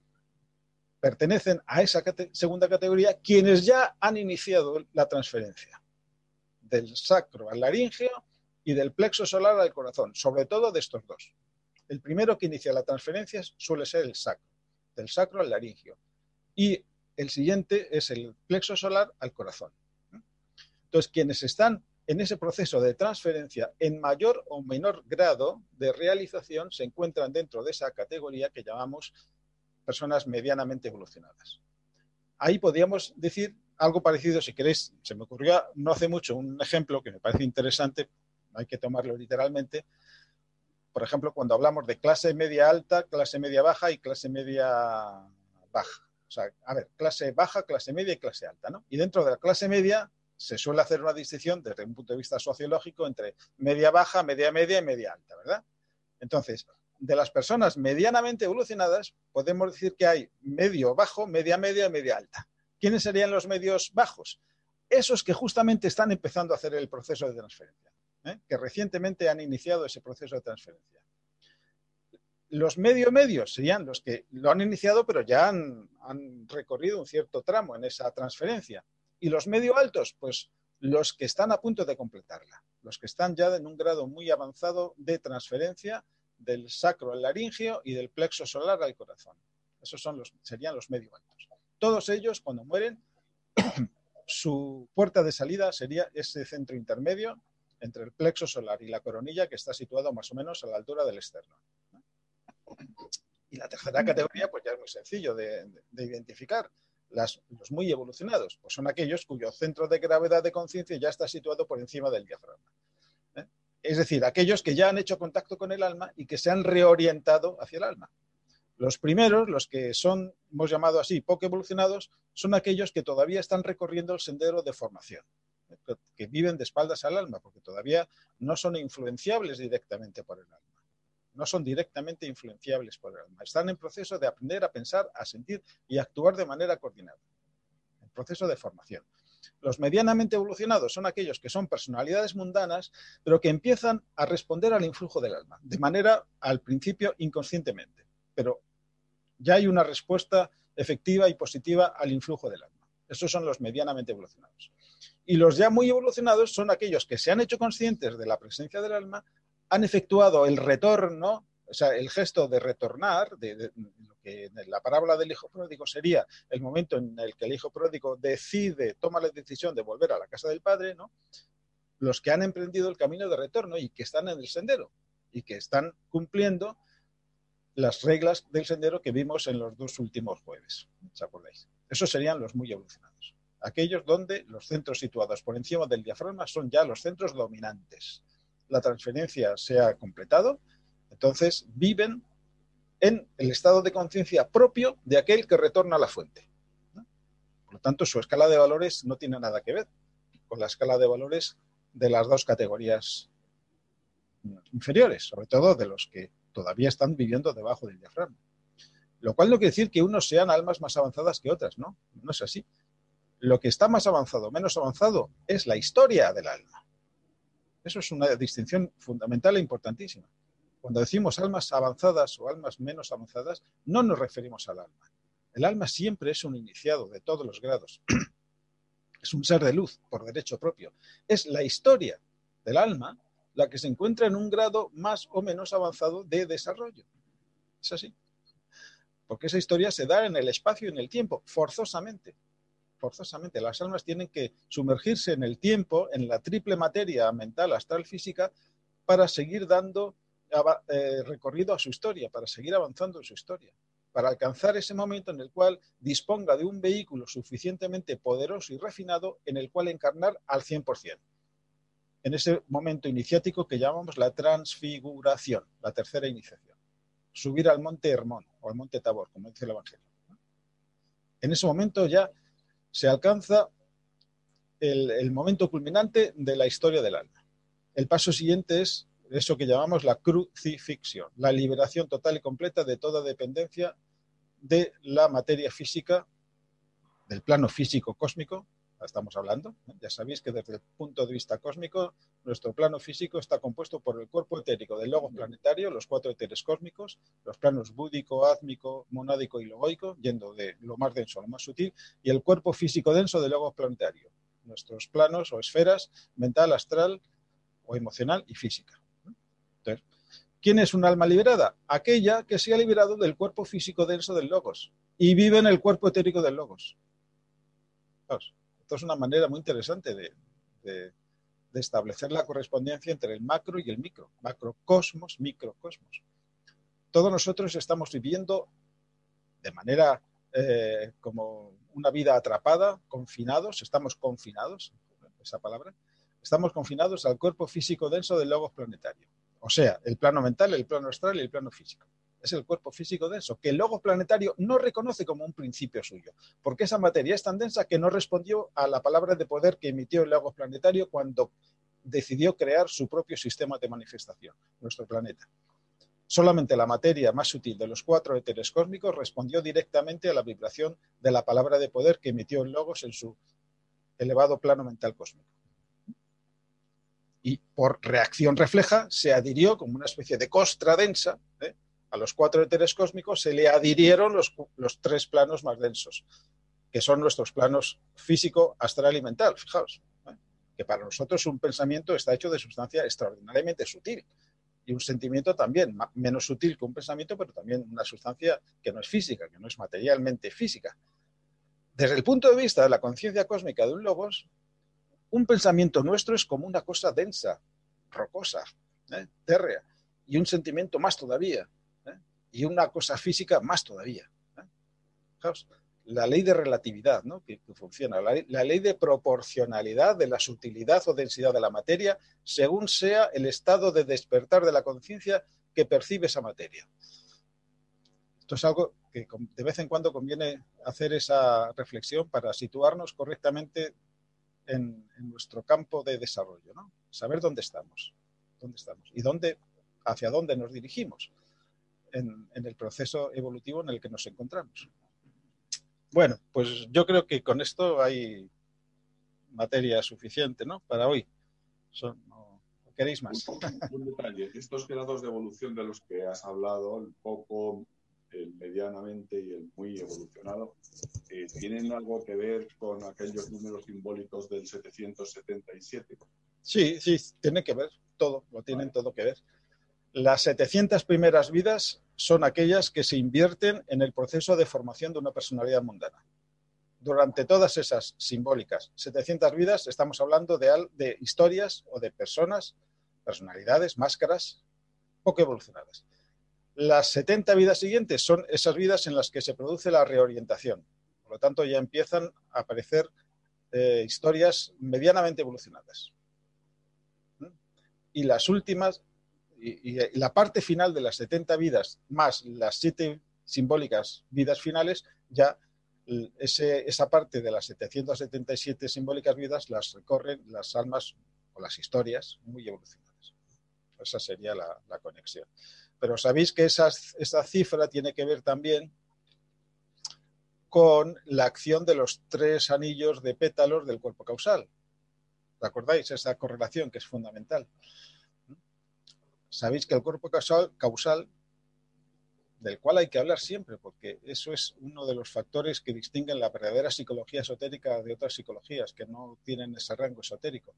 pertenecen a esa segunda categoría quienes ya han iniciado la transferencia del sacro al laringeo y del plexo solar al corazón, sobre todo de estos dos. El primero que inicia la transferencia suele ser el sacro, del sacro al laringio. Y el siguiente es el plexo solar al corazón. Entonces, quienes están en ese proceso de transferencia en mayor o menor grado de realización se encuentran dentro de esa categoría que llamamos personas medianamente evolucionadas. Ahí podríamos decir algo parecido, si queréis, se me ocurrió no hace mucho un ejemplo que me parece interesante, hay que tomarlo literalmente. Por ejemplo, cuando hablamos de clase media alta, clase media baja y clase media baja. O sea, a ver, clase baja, clase media y clase alta, ¿no? Y dentro de la clase media se suele hacer una distinción desde un punto de vista sociológico entre media baja, media media y media alta, ¿verdad? Entonces, de las personas medianamente evolucionadas, podemos decir que hay medio bajo, media media y media alta. ¿Quiénes serían los medios bajos? Esos que justamente están empezando a hacer el proceso de transferencia, ¿eh? que recientemente han iniciado ese proceso de transferencia. Los medio medios serían los que lo han iniciado, pero ya han, han recorrido un cierto tramo en esa transferencia. Y los medio altos, pues los que están a punto de completarla, los que están ya en un grado muy avanzado de transferencia del sacro al laringio y del plexo solar al corazón. Esos son los, serían los medio altos. Todos ellos, cuando mueren, su puerta de salida sería ese centro intermedio entre el plexo solar y la coronilla que está situado más o menos a la altura del externo. Y la tercera categoría, pues ya es muy sencillo de, identificar. Los muy evolucionados, pues son aquellos cuyo centro de gravedad de conciencia ya está situado por encima del diafragma. Es decir, aquellos que ya han hecho contacto con el alma y que se han reorientado hacia el alma. Los primeros, los que son, hemos llamado así, poco evolucionados, son aquellos que todavía están recorriendo el sendero de formación, que viven de espaldas al alma, porque todavía no son influenciables directamente por el alma. No son directamente influenciables por el alma. Están en proceso de aprender a pensar, a sentir y a actuar de manera coordinada. En proceso de formación. Los medianamente evolucionados son aquellos que son personalidades mundanas, pero que empiezan a responder al influjo del alma, de manera al principio inconscientemente, pero ya hay una respuesta efectiva y positiva al influjo del alma. Esos son los medianamente evolucionados. Y los ya muy evolucionados son aquellos que se han hecho conscientes de la presencia del alma, han efectuado el retorno o sea, el gesto de retornar, de, que en la parábola del hijo pródigo sería el momento en el que el hijo pródigo decide, toma la decisión de volver a la casa del padre, ¿no? Los que han emprendido el camino de retorno y que están en el sendero y que están cumpliendo las reglas del sendero que vimos en los dos últimos jueves, ¿os acordáis? Esos serían los muy evolucionados. Aquellos donde los centros situados por encima del diafragma son ya los centros dominantes. La transferencia se ha completado entonces viven en el estado de conciencia propio de aquel que retorna a la fuente. Por lo tanto, su escala de valores no tiene nada que ver con la escala de valores de las dos categorías inferiores, sobre todo de los que todavía están viviendo debajo del diafragma. Lo cual no quiere decir que unos sean almas más avanzadas que otras, ¿no? No es así. Lo que está más avanzado, menos avanzado, es la historia del alma. Eso es una distinción fundamental e importantísima. Cuando decimos almas avanzadas o almas menos avanzadas, no nos referimos al alma. El alma siempre es un iniciado de todos los grados. Es un ser de luz por derecho propio. Es la historia del alma la que se encuentra en un grado más o menos avanzado de desarrollo. Es así. Porque esa historia se da en el espacio y en el tiempo, forzosamente. Forzosamente. Las almas tienen que sumergirse en el tiempo, en la triple materia mental, astral, física, para seguir dando eh, recorrido a su historia, para seguir avanzando en su historia, para alcanzar ese momento en el cual disponga de un vehículo suficientemente poderoso y refinado en el cual encarnar al 100%. En ese momento iniciático que llamamos la transfiguración, la tercera iniciación. Subir al monte Hermón o al monte Tabor, como dice el Evangelio. En ese momento ya se alcanza el momento culminante de la historia del alma. El paso siguiente es eso que llamamos la crucifixión, la liberación total y completa de toda dependencia de la materia física, del plano físico cósmico, estamos hablando. Ya sabéis que desde el punto de vista cósmico, nuestro plano físico está compuesto por el cuerpo etérico del logo planetario, los cuatro éteres cósmicos, los planos búdico, átmico, monádico y logoico, yendo de lo más denso a lo más sutil, y el cuerpo físico denso del logo planetario, nuestros planos o esferas mental, astral o emocional y física. ¿Quién es un alma liberada? Aquella que se ha liberado del cuerpo físico denso del logos y vive en el cuerpo etérico del logos. Esto es una manera muy interesante de, establecer la correspondencia entre el macro y el micro, macrocosmos, microcosmos. Todos nosotros estamos viviendo de manera eh, como una vida atrapada, confinados, estamos confinados, esa palabra, estamos confinados al cuerpo físico denso del logos planetario. O sea, el plano mental, el plano astral y el plano físico. Es el cuerpo físico denso, que el logos planetario no reconoce como un principio suyo, porque esa materia es tan densa que no respondió a la palabra de poder que emitió el logos planetario cuando decidió crear su propio sistema de manifestación, nuestro planeta. Solamente la materia más sutil de los cuatro éteres cósmicos respondió directamente a la vibración de la palabra de poder que emitió el Logos en su elevado plano mental cósmico. Y por reacción refleja se adhirió como una especie de costra densa ¿eh? A los cuatro éteres cósmicos, se le adhirieron los, los tres planos más densos, que son nuestros planos físico, astral y mental. Fijaos, ¿eh? que para nosotros un pensamiento está hecho de sustancia extraordinariamente sutil y un sentimiento también menos sutil que un pensamiento, pero también una sustancia que no es física, que no es materialmente física. Desde el punto de vista de la conciencia cósmica de un logos, un pensamiento nuestro es como una cosa densa, rocosa, ¿eh? térrea, y un sentimiento más todavía. Y una cosa física más todavía. ¿eh? la ley de relatividad ¿no? que, funciona, la, ley de proporcionalidad de la sutilidad o densidad de la materia según sea el estado de despertar de la conciencia que percibe esa materia. Esto es algo que de vez en cuando conviene hacer esa reflexión para situarnos correctamente en, nuestro campo de desarrollo, ¿no? saber dónde estamos, dónde estamos y dónde, hacia dónde nos dirigimos en el proceso evolutivo en el que nos encontramos. Bueno, pues yo creo que con esto hay materia suficiente, ¿no? Para hoy. ¿Queréis más? Un, detalle. Estos grados de evolución de los que has hablado, el poco, el medianamente y el muy evolucionado, eh, ¿tienen algo que ver con aquellos números simbólicos del 777? Sí, sí, tiene que ver, todo, lo tienen todo que ver. Las 700 primeras vidas son aquellas que se invierten en el proceso de formación de una personalidad mundana. Durante todas esas simbólicas 700 vidas estamos hablando de, de historias o de personas, personalidades, máscaras poco evolucionadas. Las 70 vidas siguientes son esas vidas en las que se produce la reorientación. Por lo tanto, ya empiezan a aparecer eh, historias medianamente evolucionadas. ¿Mm? Y las últimas y, la parte final de las 70 vidas más las siete simbólicas vidas finales, ya esa parte de las 777 simbólicas vidas las recorren las almas o las historias muy evolucionadas. Esa sería la, conexión. Pero sabéis que esa cifra tiene que ver también con la acción de los tres anillos de pétalos del cuerpo causal. ¿Recordáis esa correlación que es fundamental? Sabéis que el cuerpo causal, del cual hay que hablar siempre, porque eso es uno de los factores que distinguen la verdadera psicología esotérica de otras psicologías que no tienen ese rango esotérico.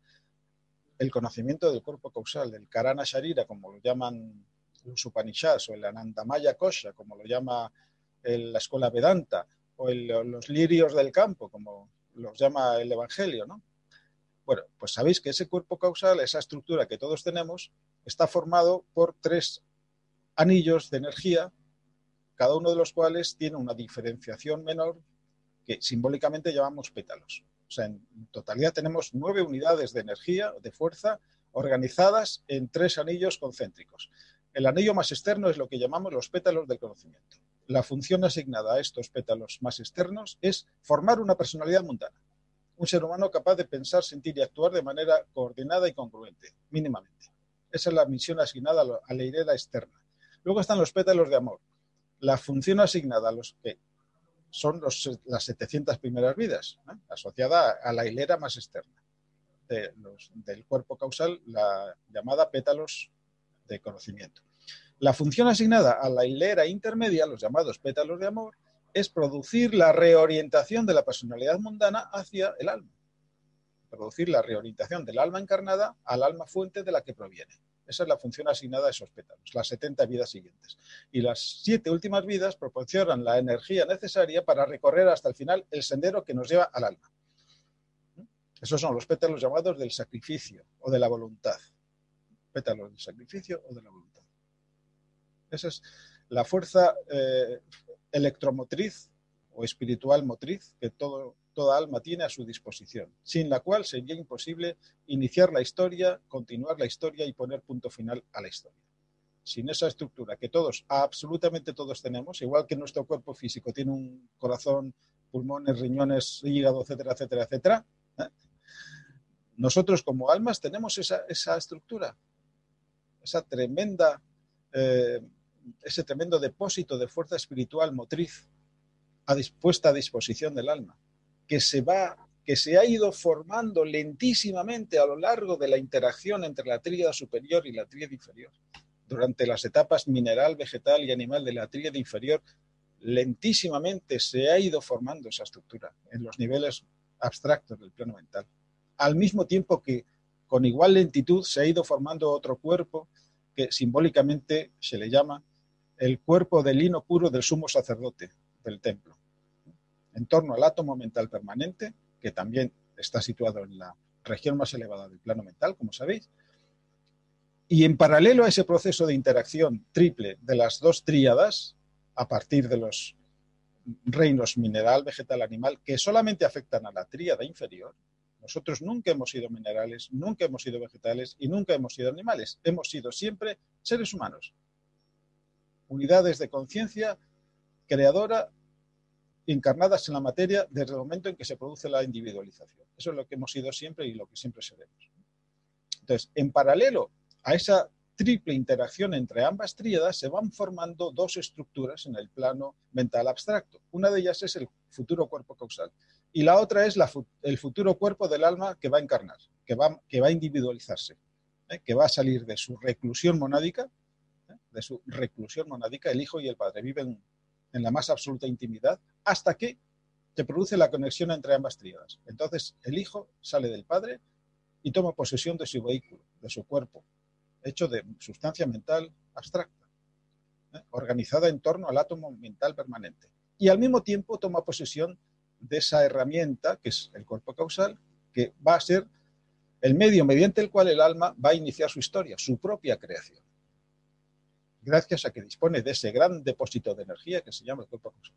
El conocimiento del cuerpo causal, del Karana Sharira, como lo llaman los Upanishads, o el Anandamaya Kosha, como lo llama la escuela Vedanta, o los lirios del campo, como los llama el Evangelio, ¿no? Bueno, pues sabéis que ese cuerpo causal, esa estructura que todos tenemos, está formado por tres anillos de energía, cada uno de los cuales tiene una diferenciación menor que simbólicamente llamamos pétalos. O sea, en totalidad tenemos nueve unidades de energía, de fuerza, organizadas en tres anillos concéntricos. El anillo más externo es lo que llamamos los pétalos del conocimiento. La función asignada a estos pétalos más externos es formar una personalidad mundana. Un ser humano capaz de pensar, sentir y actuar de manera coordinada y congruente, mínimamente. Esa es la misión asignada a la hilera externa. Luego están los pétalos de amor. La función asignada a los que son las 700 primeras vidas, asociada a la hilera más externa del cuerpo causal, la llamada pétalos de conocimiento. La función asignada a la hilera intermedia, los llamados pétalos de amor, es producir la reorientación de la personalidad mundana hacia el alma producir la reorientación del alma encarnada al alma fuente de la que proviene. Esa es la función asignada a esos pétalos, las 70 vidas siguientes. Y las siete últimas vidas proporcionan la energía necesaria para recorrer hasta el final el sendero que nos lleva al alma. Esos son los pétalos llamados del sacrificio o de la voluntad. Pétalos del sacrificio o de la voluntad. Esa es la fuerza eh, electromotriz o espiritual motriz que toda alma tiene a su disposición, sin la cual sería imposible iniciar la historia, continuar la historia y poner punto final a la historia. Sin esa estructura que todos, absolutamente todos tenemos, igual que nuestro cuerpo físico tiene un corazón, pulmones, riñones, hígado, etcétera, etcétera, etcétera, ¿eh? nosotros como almas tenemos esa, estructura, esa tremenda, eh, ese tremendo depósito de fuerza espiritual motriz a dispuesta a disposición del alma que se va que se ha ido formando lentísimamente a lo largo de la interacción entre la tríada superior y la tríada inferior. Durante las etapas mineral, vegetal y animal de la tríada inferior, lentísimamente se ha ido formando esa estructura en los niveles abstractos del plano mental. Al mismo tiempo que con igual lentitud se ha ido formando otro cuerpo que simbólicamente se le llama el cuerpo del lino puro del sumo sacerdote del templo en torno al átomo mental permanente, que también está situado en la región más elevada del plano mental, como sabéis. Y en paralelo a ese proceso de interacción triple de las dos tríadas, a partir de los reinos mineral, vegetal, animal, que solamente afectan a la tríada inferior, nosotros nunca hemos sido minerales, nunca hemos sido vegetales y nunca hemos sido animales. Hemos sido siempre seres humanos. Unidades de conciencia creadora encarnadas en la materia desde el momento en que se produce la individualización. Eso es lo que hemos sido siempre y lo que siempre seremos. Entonces, en paralelo a esa triple interacción entre ambas tríadas, se van formando dos estructuras en el plano mental abstracto. Una de ellas es el futuro cuerpo causal y la otra es el futuro cuerpo del alma que va a encarnar, que va, que va a individualizarse, ¿eh? que va a salir de su reclusión monádica. De su reclusión monádica, el hijo y el padre viven en la más absoluta intimidad, hasta que se produce la conexión entre ambas tríadas. Entonces el hijo sale del padre y toma posesión de su vehículo, de su cuerpo, hecho de sustancia mental abstracta, ¿eh? organizada en torno al átomo mental permanente. Y al mismo tiempo toma posesión de esa herramienta, que es el cuerpo causal, que va a ser el medio mediante el cual el alma va a iniciar su historia, su propia creación gracias a que dispone de ese gran depósito de energía que se llama el cuerpo causal.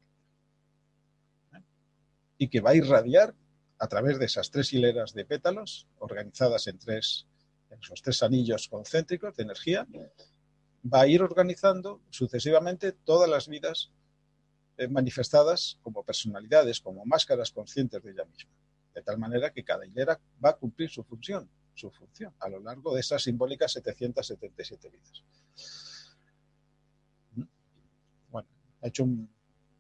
¿Eh? Y que va a irradiar a través de esas tres hileras de pétalos organizadas en, tres, en esos tres anillos concéntricos de energía, va a ir organizando sucesivamente todas las vidas eh, manifestadas como personalidades, como máscaras conscientes de ella misma. De tal manera que cada hilera va a cumplir su función, su función a lo largo de esas simbólicas 777 vidas. Ha hecho un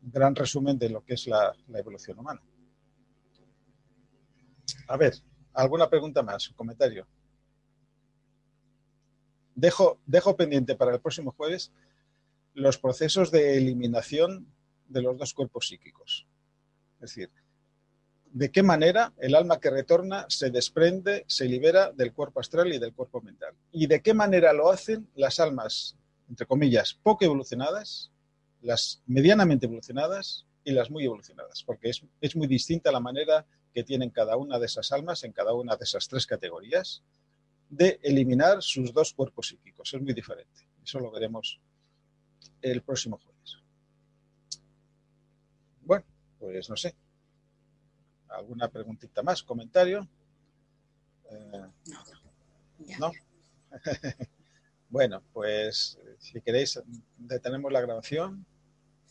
gran resumen de lo que es la, evolución humana. A ver, ¿alguna pregunta más? ¿Un comentario? Dejo, dejo pendiente para el próximo jueves los procesos de eliminación de los dos cuerpos psíquicos. Es decir, de qué manera el alma que retorna se desprende, se libera del cuerpo astral y del cuerpo mental. Y de qué manera lo hacen las almas, entre comillas, poco evolucionadas, las medianamente evolucionadas y las muy evolucionadas, porque es, muy distinta la manera que tienen cada una de esas almas en cada una de esas tres categorías de eliminar sus dos cuerpos psíquicos. Es muy diferente. Eso lo veremos el próximo jueves. Bueno, pues no sé. ¿Alguna preguntita más? ¿Comentario? Eh, no. ¿No? bueno, pues si queréis, detenemos la grabación.